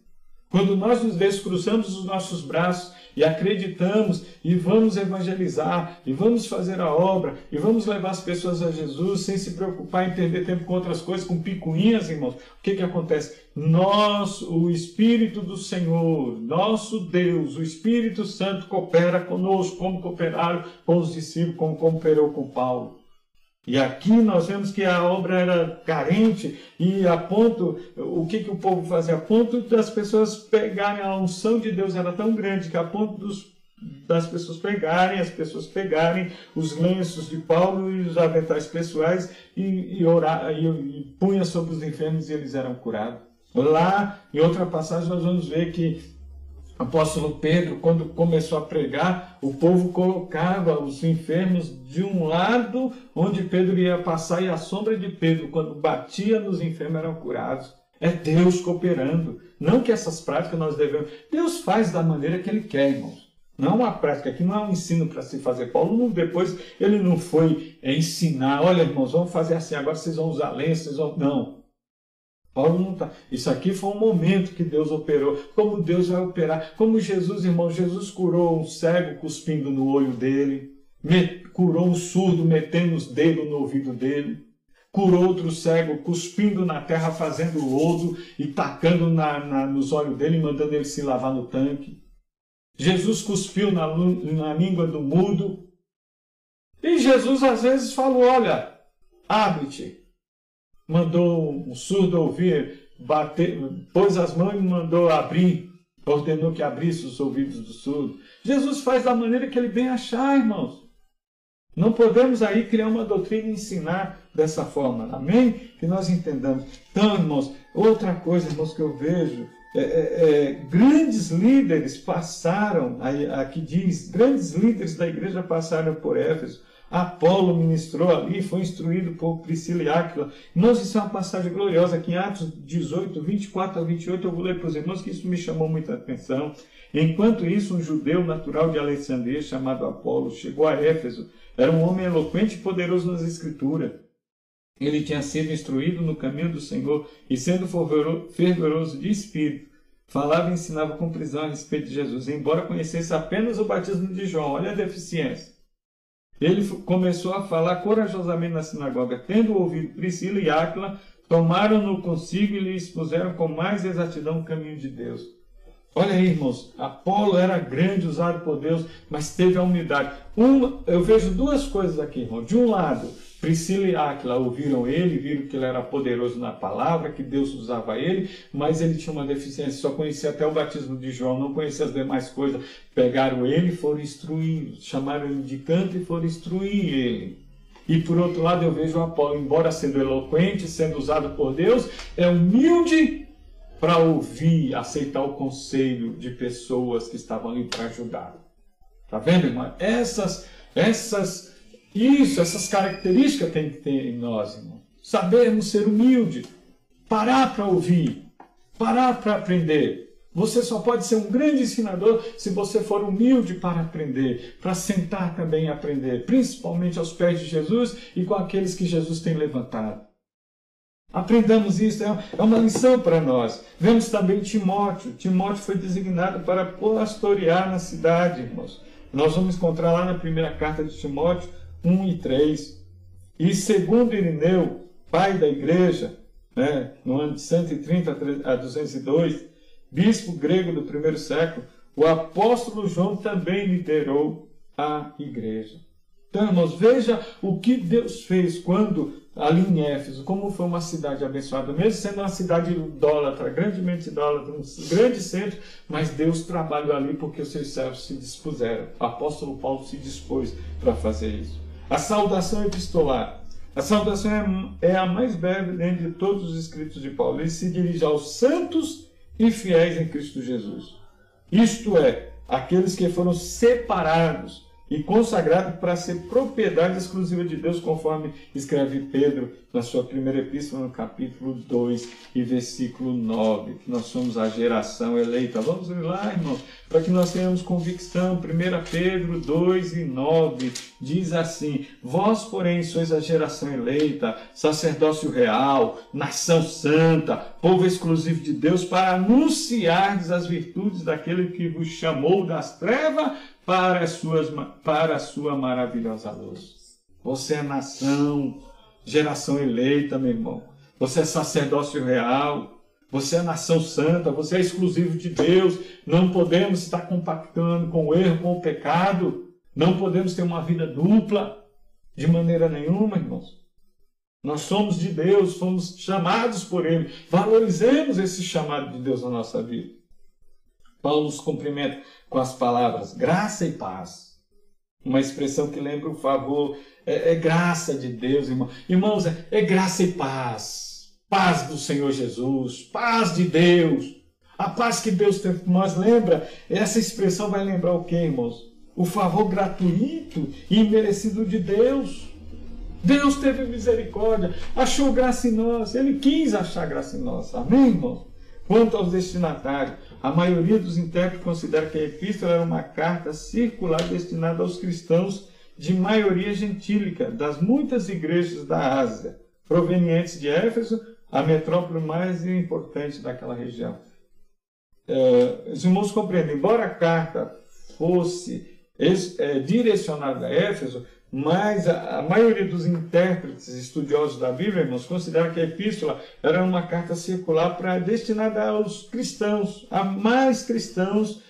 Quando nós nos descruzamos os nossos braços e acreditamos e vamos evangelizar e vamos fazer a obra e vamos levar as pessoas a Jesus sem se preocupar em perder tempo com outras coisas, com picuinhas, irmãos. O que que acontece? Nós, o Espírito do Senhor, nosso Deus, o Espírito Santo coopera conosco, como cooperaram com os discípulos, como cooperou com Paulo. E aqui nós vemos que a obra era carente e a ponto, o que, que o povo fazia? A ponto das pessoas pegarem, a unção de Deus era tão grande que a ponto dos, das pessoas pegarem, as pessoas pegarem os lenços de Paulo e os aventais pessoais e, e, orar, e, e punha sobre os enfermos e eles eram curados. Lá, em outra passagem, nós vamos ver que apóstolo Pedro, quando começou a pregar, o povo colocava os enfermos de um lado onde Pedro ia passar e a sombra de Pedro, quando batia nos enfermos, eram curados. É Deus cooperando. Não que essas práticas nós devemos. Deus faz da maneira que Ele quer, irmãos. Não é uma prática aqui, não é um ensino para se fazer. Paulo não, depois ele não foi ensinar, olha irmãos, vamos fazer assim, agora vocês vão usar lenço, vocês vão. Não. Paulo não está. Isso aqui foi um momento que Deus operou. Como Deus vai operar? Como Jesus, irmão, Jesus curou um cego cuspindo no olho dele, curou um surdo metendo os dedos no ouvido dele, curou outro cego cuspindo na terra, fazendo lodo e tacando na, na, nos olhos dele, mandando ele se lavar no tanque. Jesus cuspiu na, na língua do mudo. E Jesus às vezes falou: Olha, abre-te mandou um surdo ouvir, bater, pôs as mãos e mandou abrir, ordenou que abrisse os ouvidos do surdo. Jesus faz da maneira que ele bem achar, irmãos. Não podemos aí criar uma doutrina e ensinar dessa forma. Amém? Que nós entendamos. Então, irmãos, outra coisa, irmãos, que eu vejo, é, é, é, grandes líderes passaram, aqui diz, grandes líderes da igreja passaram por Éfeso. Apolo ministrou ali, foi instruído por Priscila e Áquila. Nós, isso é uma passagem gloriosa aqui em Atos 18, 24 a 28. Eu vou ler para os irmãos que isso me chamou muita atenção. Enquanto isso, um judeu natural de Alexandria, chamado Apolo, chegou a Éfeso. Era um homem eloquente e poderoso nas Escrituras. Ele tinha sido instruído no caminho do Senhor e, sendo fervoroso de espírito, falava e ensinava com prisão a respeito de Jesus, embora conhecesse apenas o batismo de João. Olha a deficiência. Ele começou a falar corajosamente na sinagoga. Tendo ouvido Priscila e Áquila, tomaram-no consigo e lhe expuseram com mais exatidão o caminho de Deus. Olha aí, irmãos, Apolo era grande, usado por Deus, mas teve a humildade. Uma, eu vejo duas coisas aqui, irmão. De um lado, Priscila e Aquila ouviram ele, viram que ele era poderoso na palavra, que Deus usava ele, mas ele tinha uma deficiência, só conhecia até o batismo de João, não conhecia as demais coisas. Pegaram ele foram instruir, chamaram ele de canto e foram instruir ele. E por outro lado, eu vejo Apolo, embora sendo eloquente, sendo usado por Deus, é humilde para ouvir, aceitar o conselho de pessoas que estavam ali para ajudar. Tá vendo, irmão? Essas, essas isso, essas características tem que ter em nós, irmão. Sabermos ser humilde, parar para ouvir, parar para aprender. Você só pode ser um grande ensinador se você for humilde para aprender, para sentar também e aprender, principalmente aos pés de Jesus e com aqueles que Jesus tem levantado. Aprendamos isso, é, é uma lição para nós. Vemos também Timóteo. Timóteo foi designado para pastorear na cidade, irmãos. Nós vamos encontrar lá na primeira carta de Timóteo, 1 e 3. E segundo Irineu, pai da igreja, né, no ano de 130 a 202, bispo grego do primeiro século, o apóstolo João também liderou a igreja. Então, irmãos, veja o que Deus fez quando ali em Éfeso, como foi uma cidade abençoada, mesmo sendo uma cidade idólatra, grandemente idólatra, um grande centro, mas Deus trabalhou ali porque os seus servos se dispuseram. O apóstolo Paulo se dispôs para fazer isso. A saudação epistolar. A saudação é, é a mais breve dentre todos os escritos de Paulo. Ele se dirige aos santos e fiéis em Cristo Jesus. Isto é, aqueles que foram separados e consagrado para ser propriedade exclusiva de Deus, conforme escreve Pedro na sua primeira epístola, no capítulo 2 e versículo 9, que nós somos a geração eleita. Vamos lá, irmão, para que nós tenhamos convicção. 1 Pedro 2 e 9 diz assim: Vós, porém, sois a geração eleita, sacerdócio real, nação santa, povo exclusivo de Deus, para anunciardes as virtudes daquele que vos chamou das trevas para, as suas, para a sua maravilhosa luz. Você é nação, geração eleita, meu irmão. Você é sacerdócio real. Você é nação santa. Você é exclusivo de Deus. Não podemos estar compactando com o erro, com o pecado. Não podemos ter uma vida dupla. De maneira nenhuma, irmãos. Nós somos de Deus, fomos chamados por Ele. Valorizemos esse chamado de Deus na nossa vida. Paulo nos cumprimenta com as palavras graça e paz. Uma expressão que lembra o favor, é, é graça de Deus, irmão. Irmãos, é, é graça e paz. Paz do Senhor Jesus, paz de Deus. A paz que Deus tem por nós, lembra? Essa expressão vai lembrar o que, irmãos? O favor gratuito e imerecido de Deus. Deus teve misericórdia, achou graça em nós, Ele quis achar graça em nós. Amém, irmãos? Quanto aos destinatários, a maioria dos intérpretes considera que a epístola era uma carta circular destinada aos cristãos de maioria gentílica das muitas igrejas da Ásia, provenientes de Éfeso, a metrópole mais importante daquela região. É, os irmãos compreendem, embora a carta fosse é, direcionada a Éfeso, mas a, a, maioria dos intérpretes estudiosos da Bíblia, irmãos, considera que a epístola era uma carta circular para destinada aos cristãos, a mais cristãos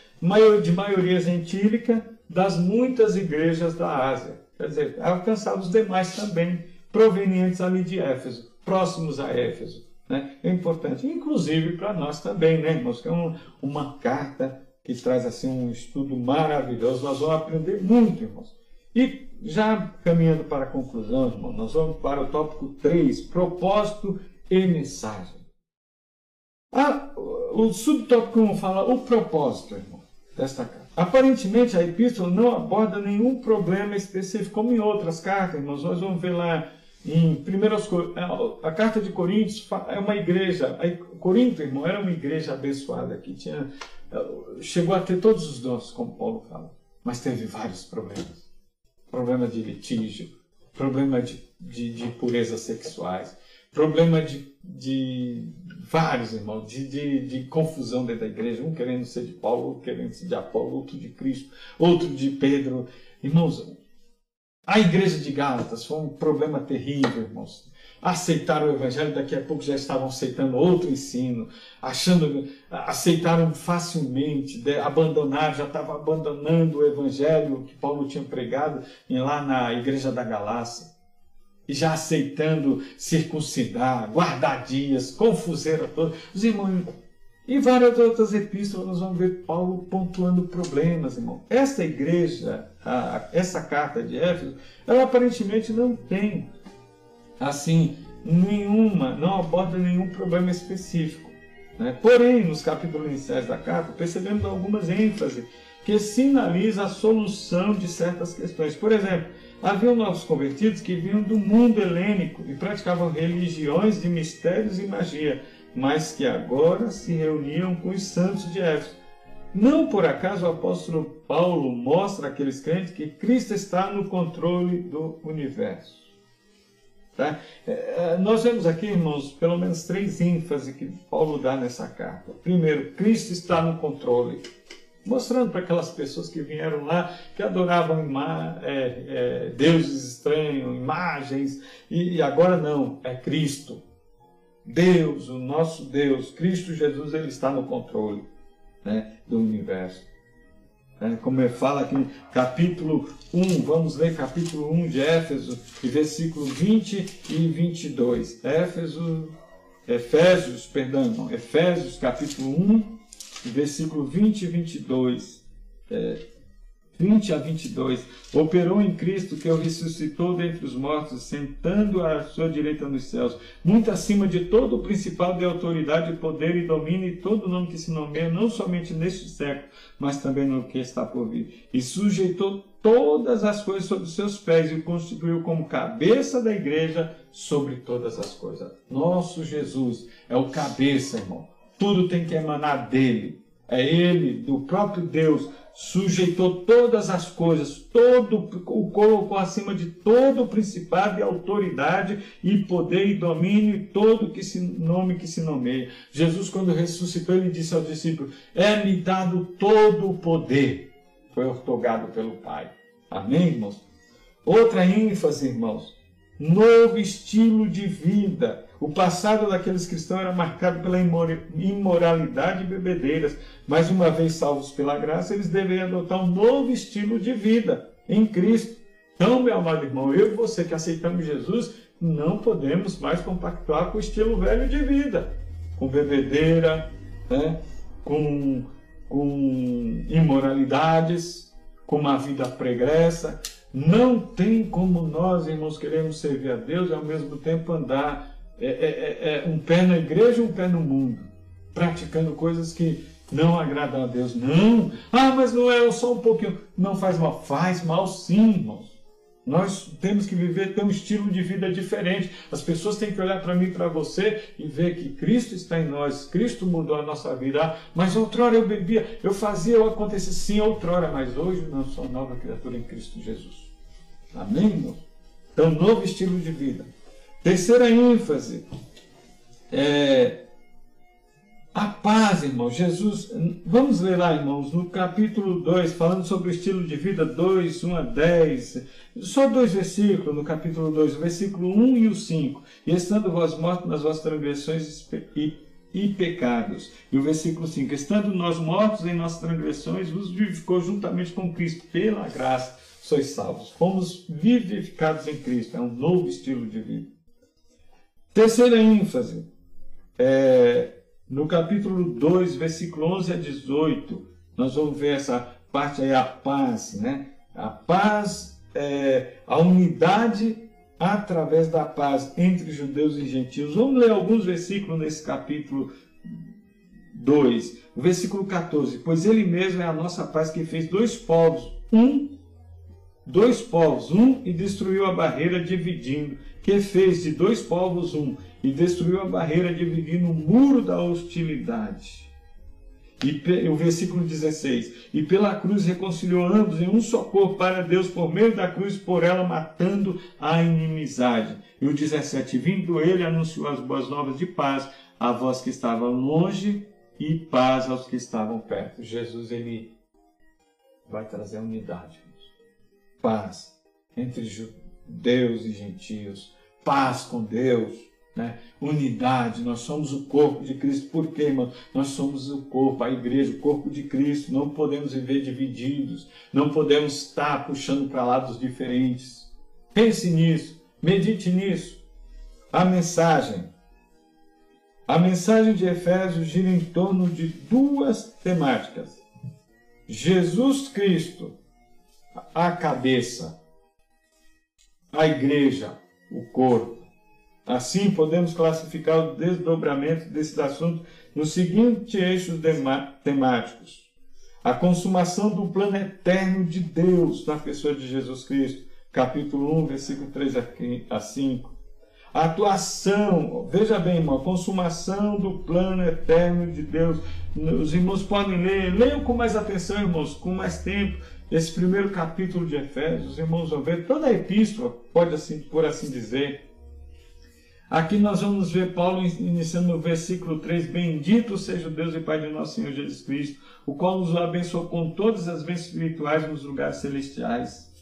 de maioria gentílica das muitas igrejas da Ásia. Quer dizer, alcançar os demais também, provenientes ali de Éfeso, próximos a Éfeso. Né? É importante, inclusive para nós também, né, irmãos? Que é um, uma carta que traz assim um estudo maravilhoso. Nós vamos aprender muito, irmãos. E já caminhando para a conclusão, irmão, nós vamos para o tópico 3, propósito e mensagem. Ah, o subtópico 1 fala o propósito, irmão, desta carta. Aparentemente, a epístola não aborda nenhum problema específico, como em outras cartas, irmãos. Nós vamos ver lá em primeiros, a carta de Coríntios é uma igreja. Corinto, irmão, era uma igreja abençoada que tinha, chegou a ter todos os dons, como Paulo fala, mas teve vários problemas problema de litígio, problema de, de, de purezas sexuais, problema de, de vários, irmãos, de, de, de, confusão dentro da igreja, um querendo ser de Paulo, outro querendo ser de Apolo, outro de Cristo, outro de Pedro. Irmãos, a igreja de Gálatas foi um problema terrível, irmãos aceitaram o evangelho, daqui a pouco já estavam aceitando outro ensino, achando, aceitaram facilmente, de, abandonaram, já estavam abandonando o evangelho que Paulo tinha pregado lá na igreja da Galácia. E já aceitando circuncidar, guardar dias, confuseira toda. Os irmãos, em várias outras epístolas nós vamos ver Paulo pontuando problemas, irmão. Essa igreja, a, essa carta de Éfeso, ela aparentemente não tem assim, nenhuma, não aborda nenhum problema específico. Né? Porém, nos capítulos iniciais da carta, percebemos algumas ênfases que sinalizam a solução de certas questões. Por exemplo, havia novos convertidos que vinham do mundo helênico e praticavam religiões de mistérios e magia, mas que agora se reuniam com os santos de Éfeso. Não por acaso o apóstolo Paulo mostra àqueles crentes que Cristo está no controle do universo. Tá? É, é, nós vemos aqui, irmãos, pelo menos três ênfases que Paulo dá nessa carta. Primeiro, Cristo está no controle, mostrando para aquelas pessoas que vieram lá, que adoravam é, é, deuses estranhos, imagens, e, e agora não, é Cristo. Deus, o nosso Deus, Cristo Jesus, ele está no controle né, do universo. É, como fala aqui, capítulo 1, vamos ler capítulo 1 de Éfeso, versículo 20 e 22. Éfeso, Efésios, perdão, não, Efésios, capítulo 1, versículo 20 e 22. É, 20 a 22. Operou em Cristo que o ressuscitou dentre os mortos, sentando à sua direita nos céus, muito acima de todo o principal de autoridade, poder e domínio e todo nome que se nomeia, não somente neste século, mas também no que está por vir. E sujeitou todas as coisas os seus pés e o constituiu como cabeça da igreja sobre todas as coisas. Nosso Jesus é o cabeça, irmão. Tudo tem que emanar dele. É ele, do próprio Deus, sujeitou todas as coisas, todo o colocou acima de todo o principado e autoridade e poder e domínio e todo que se nome que se nomeia. Jesus quando ressuscitou ele disse aos discípulos: "É-me dado todo o poder". Foi ortogado pelo Pai. Amém, irmãos. Outra ênfase, irmãos, novo estilo de vida. O passado daqueles cristãos era marcado pela imoralidade e bebedeiras, mas uma vez salvos pela graça, eles deveriam adotar um novo estilo de vida em Cristo. Então, meu amado irmão, eu e você que aceitamos Jesus, não podemos mais compactuar com o estilo velho de vida, com bebedeira, né? com, com imoralidades, com uma vida pregressa. Não tem como nós, irmãos, queremos servir a Deus e ao mesmo tempo andar é, é, é, é um pé na igreja e um pé no mundo, praticando coisas que não agradam a Deus. Não! Ah, mas não é só um pouquinho. Não faz mal. Faz mal sim, irmãos. Nós temos que viver, ter um estilo de vida diferente. As pessoas têm que olhar para mim para você e ver que Cristo está em nós. Cristo mudou a nossa vida. Ah, mas outrora eu bebia, eu fazia, eu acontecia sim outrora, mas hoje não sou nova criatura em Cristo Jesus. Amém, irmãos? Então, novo estilo de vida. Terceira ênfase. É, a paz, irmãos. Jesus, vamos ler lá, irmãos, no capítulo 2, falando sobre o estilo de vida 2, 1 a 10. Só dois versículos no capítulo 2, o versículo 1 e o 5. E estando vós mortos nas vossas transgressões e, e pecados. E o versículo 5. Estando nós mortos em nossas transgressões, vos vivificou juntamente com Cristo. Pela graça sois salvos. Fomos vivificados em Cristo. É um novo estilo de vida. Terceira ênfase. É, no capítulo 2, versículo 11 a 18, nós vamos ver essa parte aí, a paz, né? A paz, é, a unidade através da paz entre judeus e gentios. Vamos ler alguns versículos nesse capítulo 2, o versículo 14. Pois ele mesmo é a nossa paz que fez dois povos, um, dois povos, um, e destruiu a barreira dividindo, que fez de dois povos um e destruiu a barreira dividindo o muro da hostilidade. E o versículo 16: E pela cruz reconciliou ambos em um só corpo para Deus por meio da cruz, por ela matando a inimizade. E o 17: Vindo ele, anunciou as boas novas de paz a vós que estavam longe e paz aos que estavam perto. Jesus, ele vai trazer unidade, paz entre judeus e gentios, paz com Deus né? Unidade, nós somos o corpo de Cristo. Por quê, irmão? Nós somos o corpo, a igreja, o corpo de Cristo. Não podemos viver divididos, não podemos estar puxando para lados diferentes. Pense nisso, medite nisso. A mensagem. A mensagem de Efésios gira em torno de duas temáticas: Jesus Cristo, a cabeça, a igreja, o corpo. Assim, podemos classificar o desdobramento desse assunto nos seguintes eixos temáticos: a consumação do plano eterno de Deus na pessoa de Jesus Cristo, capítulo 1, versículo 3 a 5. A atuação, veja bem, irmão, a consumação do plano eterno de Deus. Os irmãos podem ler, leiam com mais atenção, irmãos, com mais tempo, esse primeiro capítulo de Efésios. Os irmãos vão ver toda a epístola, pode assim, por assim dizer Aqui nós vamos ver Paulo iniciando no versículo 3: Bendito seja o Deus e Pai de nosso Senhor Jesus Cristo, o qual nos abençoou com todas as bênçãos espirituais nos lugares celestiais.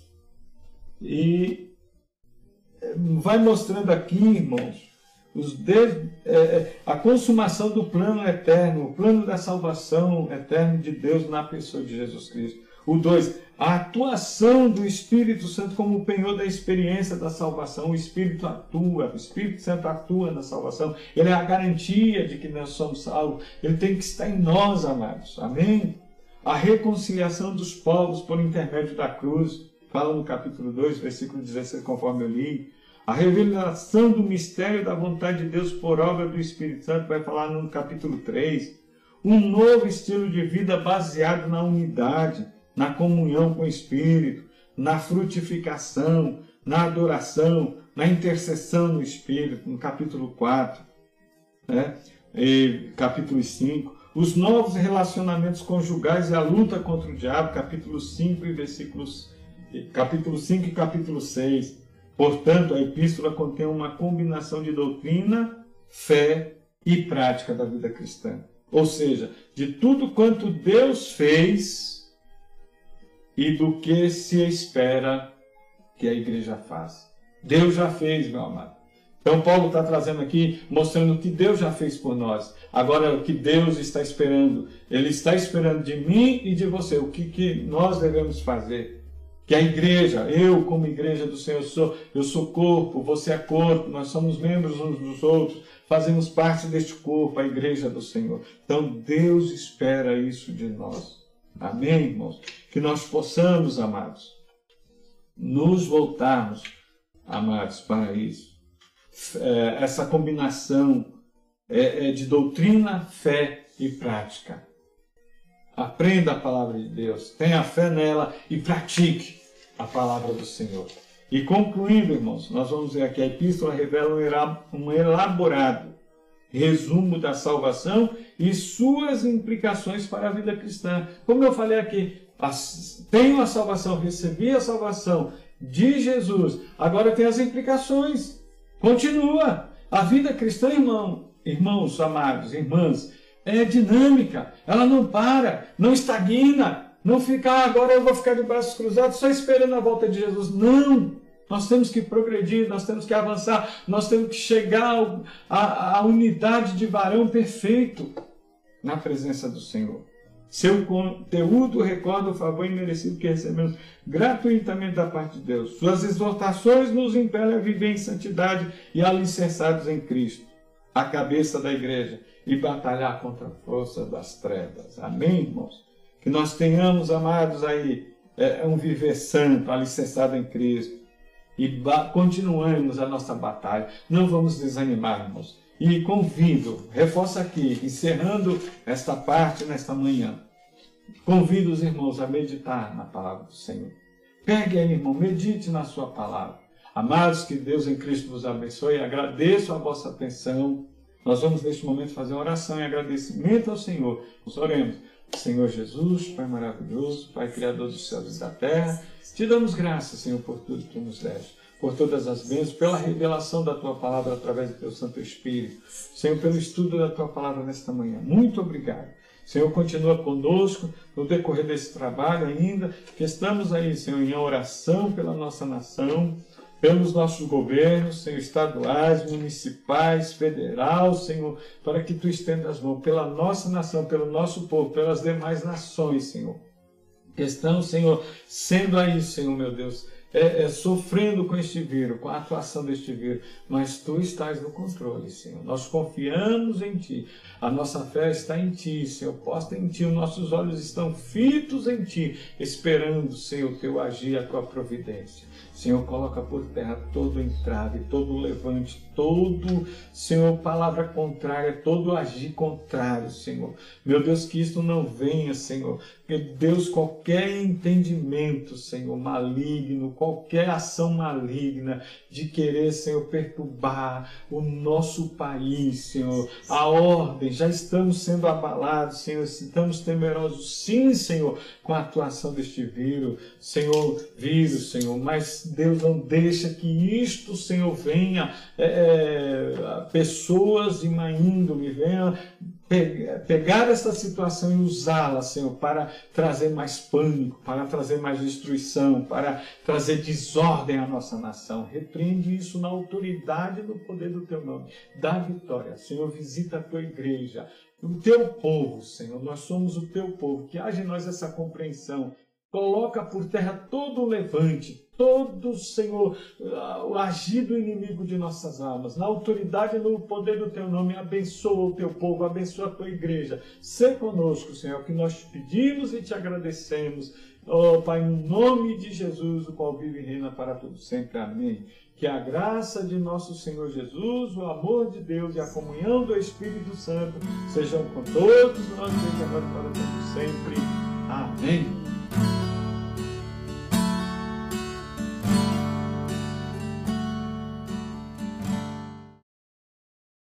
E eh, vai mostrando aqui, irmãos, de, é, a consumação do plano eterno, o plano da salvação eterna de Deus na pessoa de Jesus Cristo. O 2, a atuação do Espírito Santo como penhor da experiência da salvação. O Espírito atua, o Espírito Santo atua na salvação. Ele é a garantia de que nós somos salvos. Ele tem que estar em nós, amados. Amém? a reconciliação dos povos por intermédio da cruz, fala no capítulo 2, versículo 16, conforme eu li. A revelação do mistério da vontade de Deus por obra do Espírito Santo, vai falar no capítulo 3. Um novo estilo de vida baseado na unidade, na comunhão com o Espírito, na frutificação, na adoração, na intercessão no Espírito, no capítulo 4, né? e capítulo 5. Os novos relacionamentos conjugais e a luta contra o diabo, capítulo 5 e versículos capítulo 5 e capítulo 6. Portanto, a epístola contém uma combinação de doutrina, fé e prática da vida cristã. Ou seja, de tudo quanto Deus fez e do que se espera que a igreja faça. Deus já fez, meu amado. Então, Paulo está trazendo aqui, mostrando o que Deus já fez por nós. Agora, o que Deus está esperando. Ele está esperando de mim e de você. O que, que nós devemos fazer. Que a igreja, eu como igreja do Senhor, sou, eu sou corpo, você é corpo, nós somos membros uns dos outros, fazemos parte deste corpo, a igreja do Senhor. Então, Deus espera isso de nós. Amém, irmãos? Que nós possamos, amados, nos voltarmos, amados, para isso. É, essa combinação é, é de doutrina, fé e prática. Aprenda a palavra de Deus, tenha fé nela e pratique a palavra do Senhor. E concluindo, irmãos, nós vamos ver aqui a epístola revela um elaborado resumo da salvação e suas implicações para a vida cristã. Como eu falei aqui, tenho a salvação, recebi a salvação de Jesus. Agora tem as implicações. Continua. A vida cristã, irmão, irmãos amados, irmãs, é dinâmica. Ela não para, não estagna, não fica, ah, agora eu vou ficar de braços cruzados só esperando a volta de Jesus. Não! Nós temos que progredir, nós temos que avançar, nós temos que chegar à unidade de varão perfeito na presença do Senhor. Seu conteúdo recorda o favor imerecido que recebemos gratuitamente da parte de Deus. Suas exortações nos impelem a viver em santidade e alicerçados em Cristo, a cabeça da igreja, e batalhar contra a força das trevas. Amém, irmãos? Que nós tenhamos, amados, aí é, um viver santo, alicerçado em Cristo, e continuemos a nossa batalha. Não vamos desanimar, irmãos. E convido, reforço aqui, encerrando esta parte nesta manhã, convido os irmãos a meditar na palavra do Senhor. Pegue aí, irmão, medite na sua palavra. Amados, que Deus em Cristo vos abençoe. Agradeço a vossa atenção. Nós vamos neste momento fazer uma oração em agradecimento ao Senhor. Nós oremos. Senhor Jesus, Pai maravilhoso, Pai Criador dos céus e da terra, te damos graças, Senhor, por tudo que nos deste por todas as bênçãos, pela revelação da tua palavra através do teu Santo Espírito. Senhor, pelo estudo da tua palavra nesta manhã. Muito obrigado. Senhor, continua conosco no decorrer desse trabalho ainda, que estamos aí, Senhor, em oração pela nossa nação, pelos nossos governos, Senhor, estaduais, municipais, federal, Senhor, para que tu estendas as mãos pela nossa nação, pelo nosso povo, pelas demais nações, Senhor. Estão, Senhor, sendo aí, Senhor, meu Deus, é, é, sofrendo com este vírus, com a atuação deste vírus, mas tu estás no controle, Senhor. Nós confiamos em ti, a nossa fé está em ti, Senhor, posta em ti, os nossos olhos estão fitos em ti, esperando, Senhor, o teu agir, a tua providência. Senhor, coloca por terra todo entrave, todo levante, todo, Senhor, palavra contrária, todo agir contrário, Senhor. Meu Deus, que isto não venha, Senhor. Que Deus, qualquer entendimento, Senhor, maligno, qualquer ação maligna de querer, Senhor, perturbar o nosso país, Senhor, a ordem, já estamos sendo abalados, Senhor, estamos temerosos, sim, Senhor, com a atuação deste vírus, Senhor, vírus, Senhor, mas Deus não deixa que isto, Senhor, venha, é, é pessoas de má índole, pegar essa situação e usá-la, Senhor, para trazer mais pânico, para trazer mais destruição, para trazer desordem à nossa nação. Repreende isso na autoridade do poder do teu nome. Dá vitória. Senhor, visita a tua igreja, o teu povo, Senhor. Nós somos o teu povo. Que haja em nós essa compreensão. Coloca por terra todo o levante todo, Senhor, o agir do inimigo de nossas almas. Na autoridade e no poder do teu nome, abençoa o teu povo, abençoa a tua igreja. Sê conosco, Senhor, que nós te pedimos e te agradecemos. Oh, Pai, no nome de Jesus, o qual vive e reina para todos sempre. Amém. Que a graça de nosso Senhor Jesus, o amor de Deus e a comunhão do Espírito Santo sejam com todos nós, desde agora para todos sempre. Amém.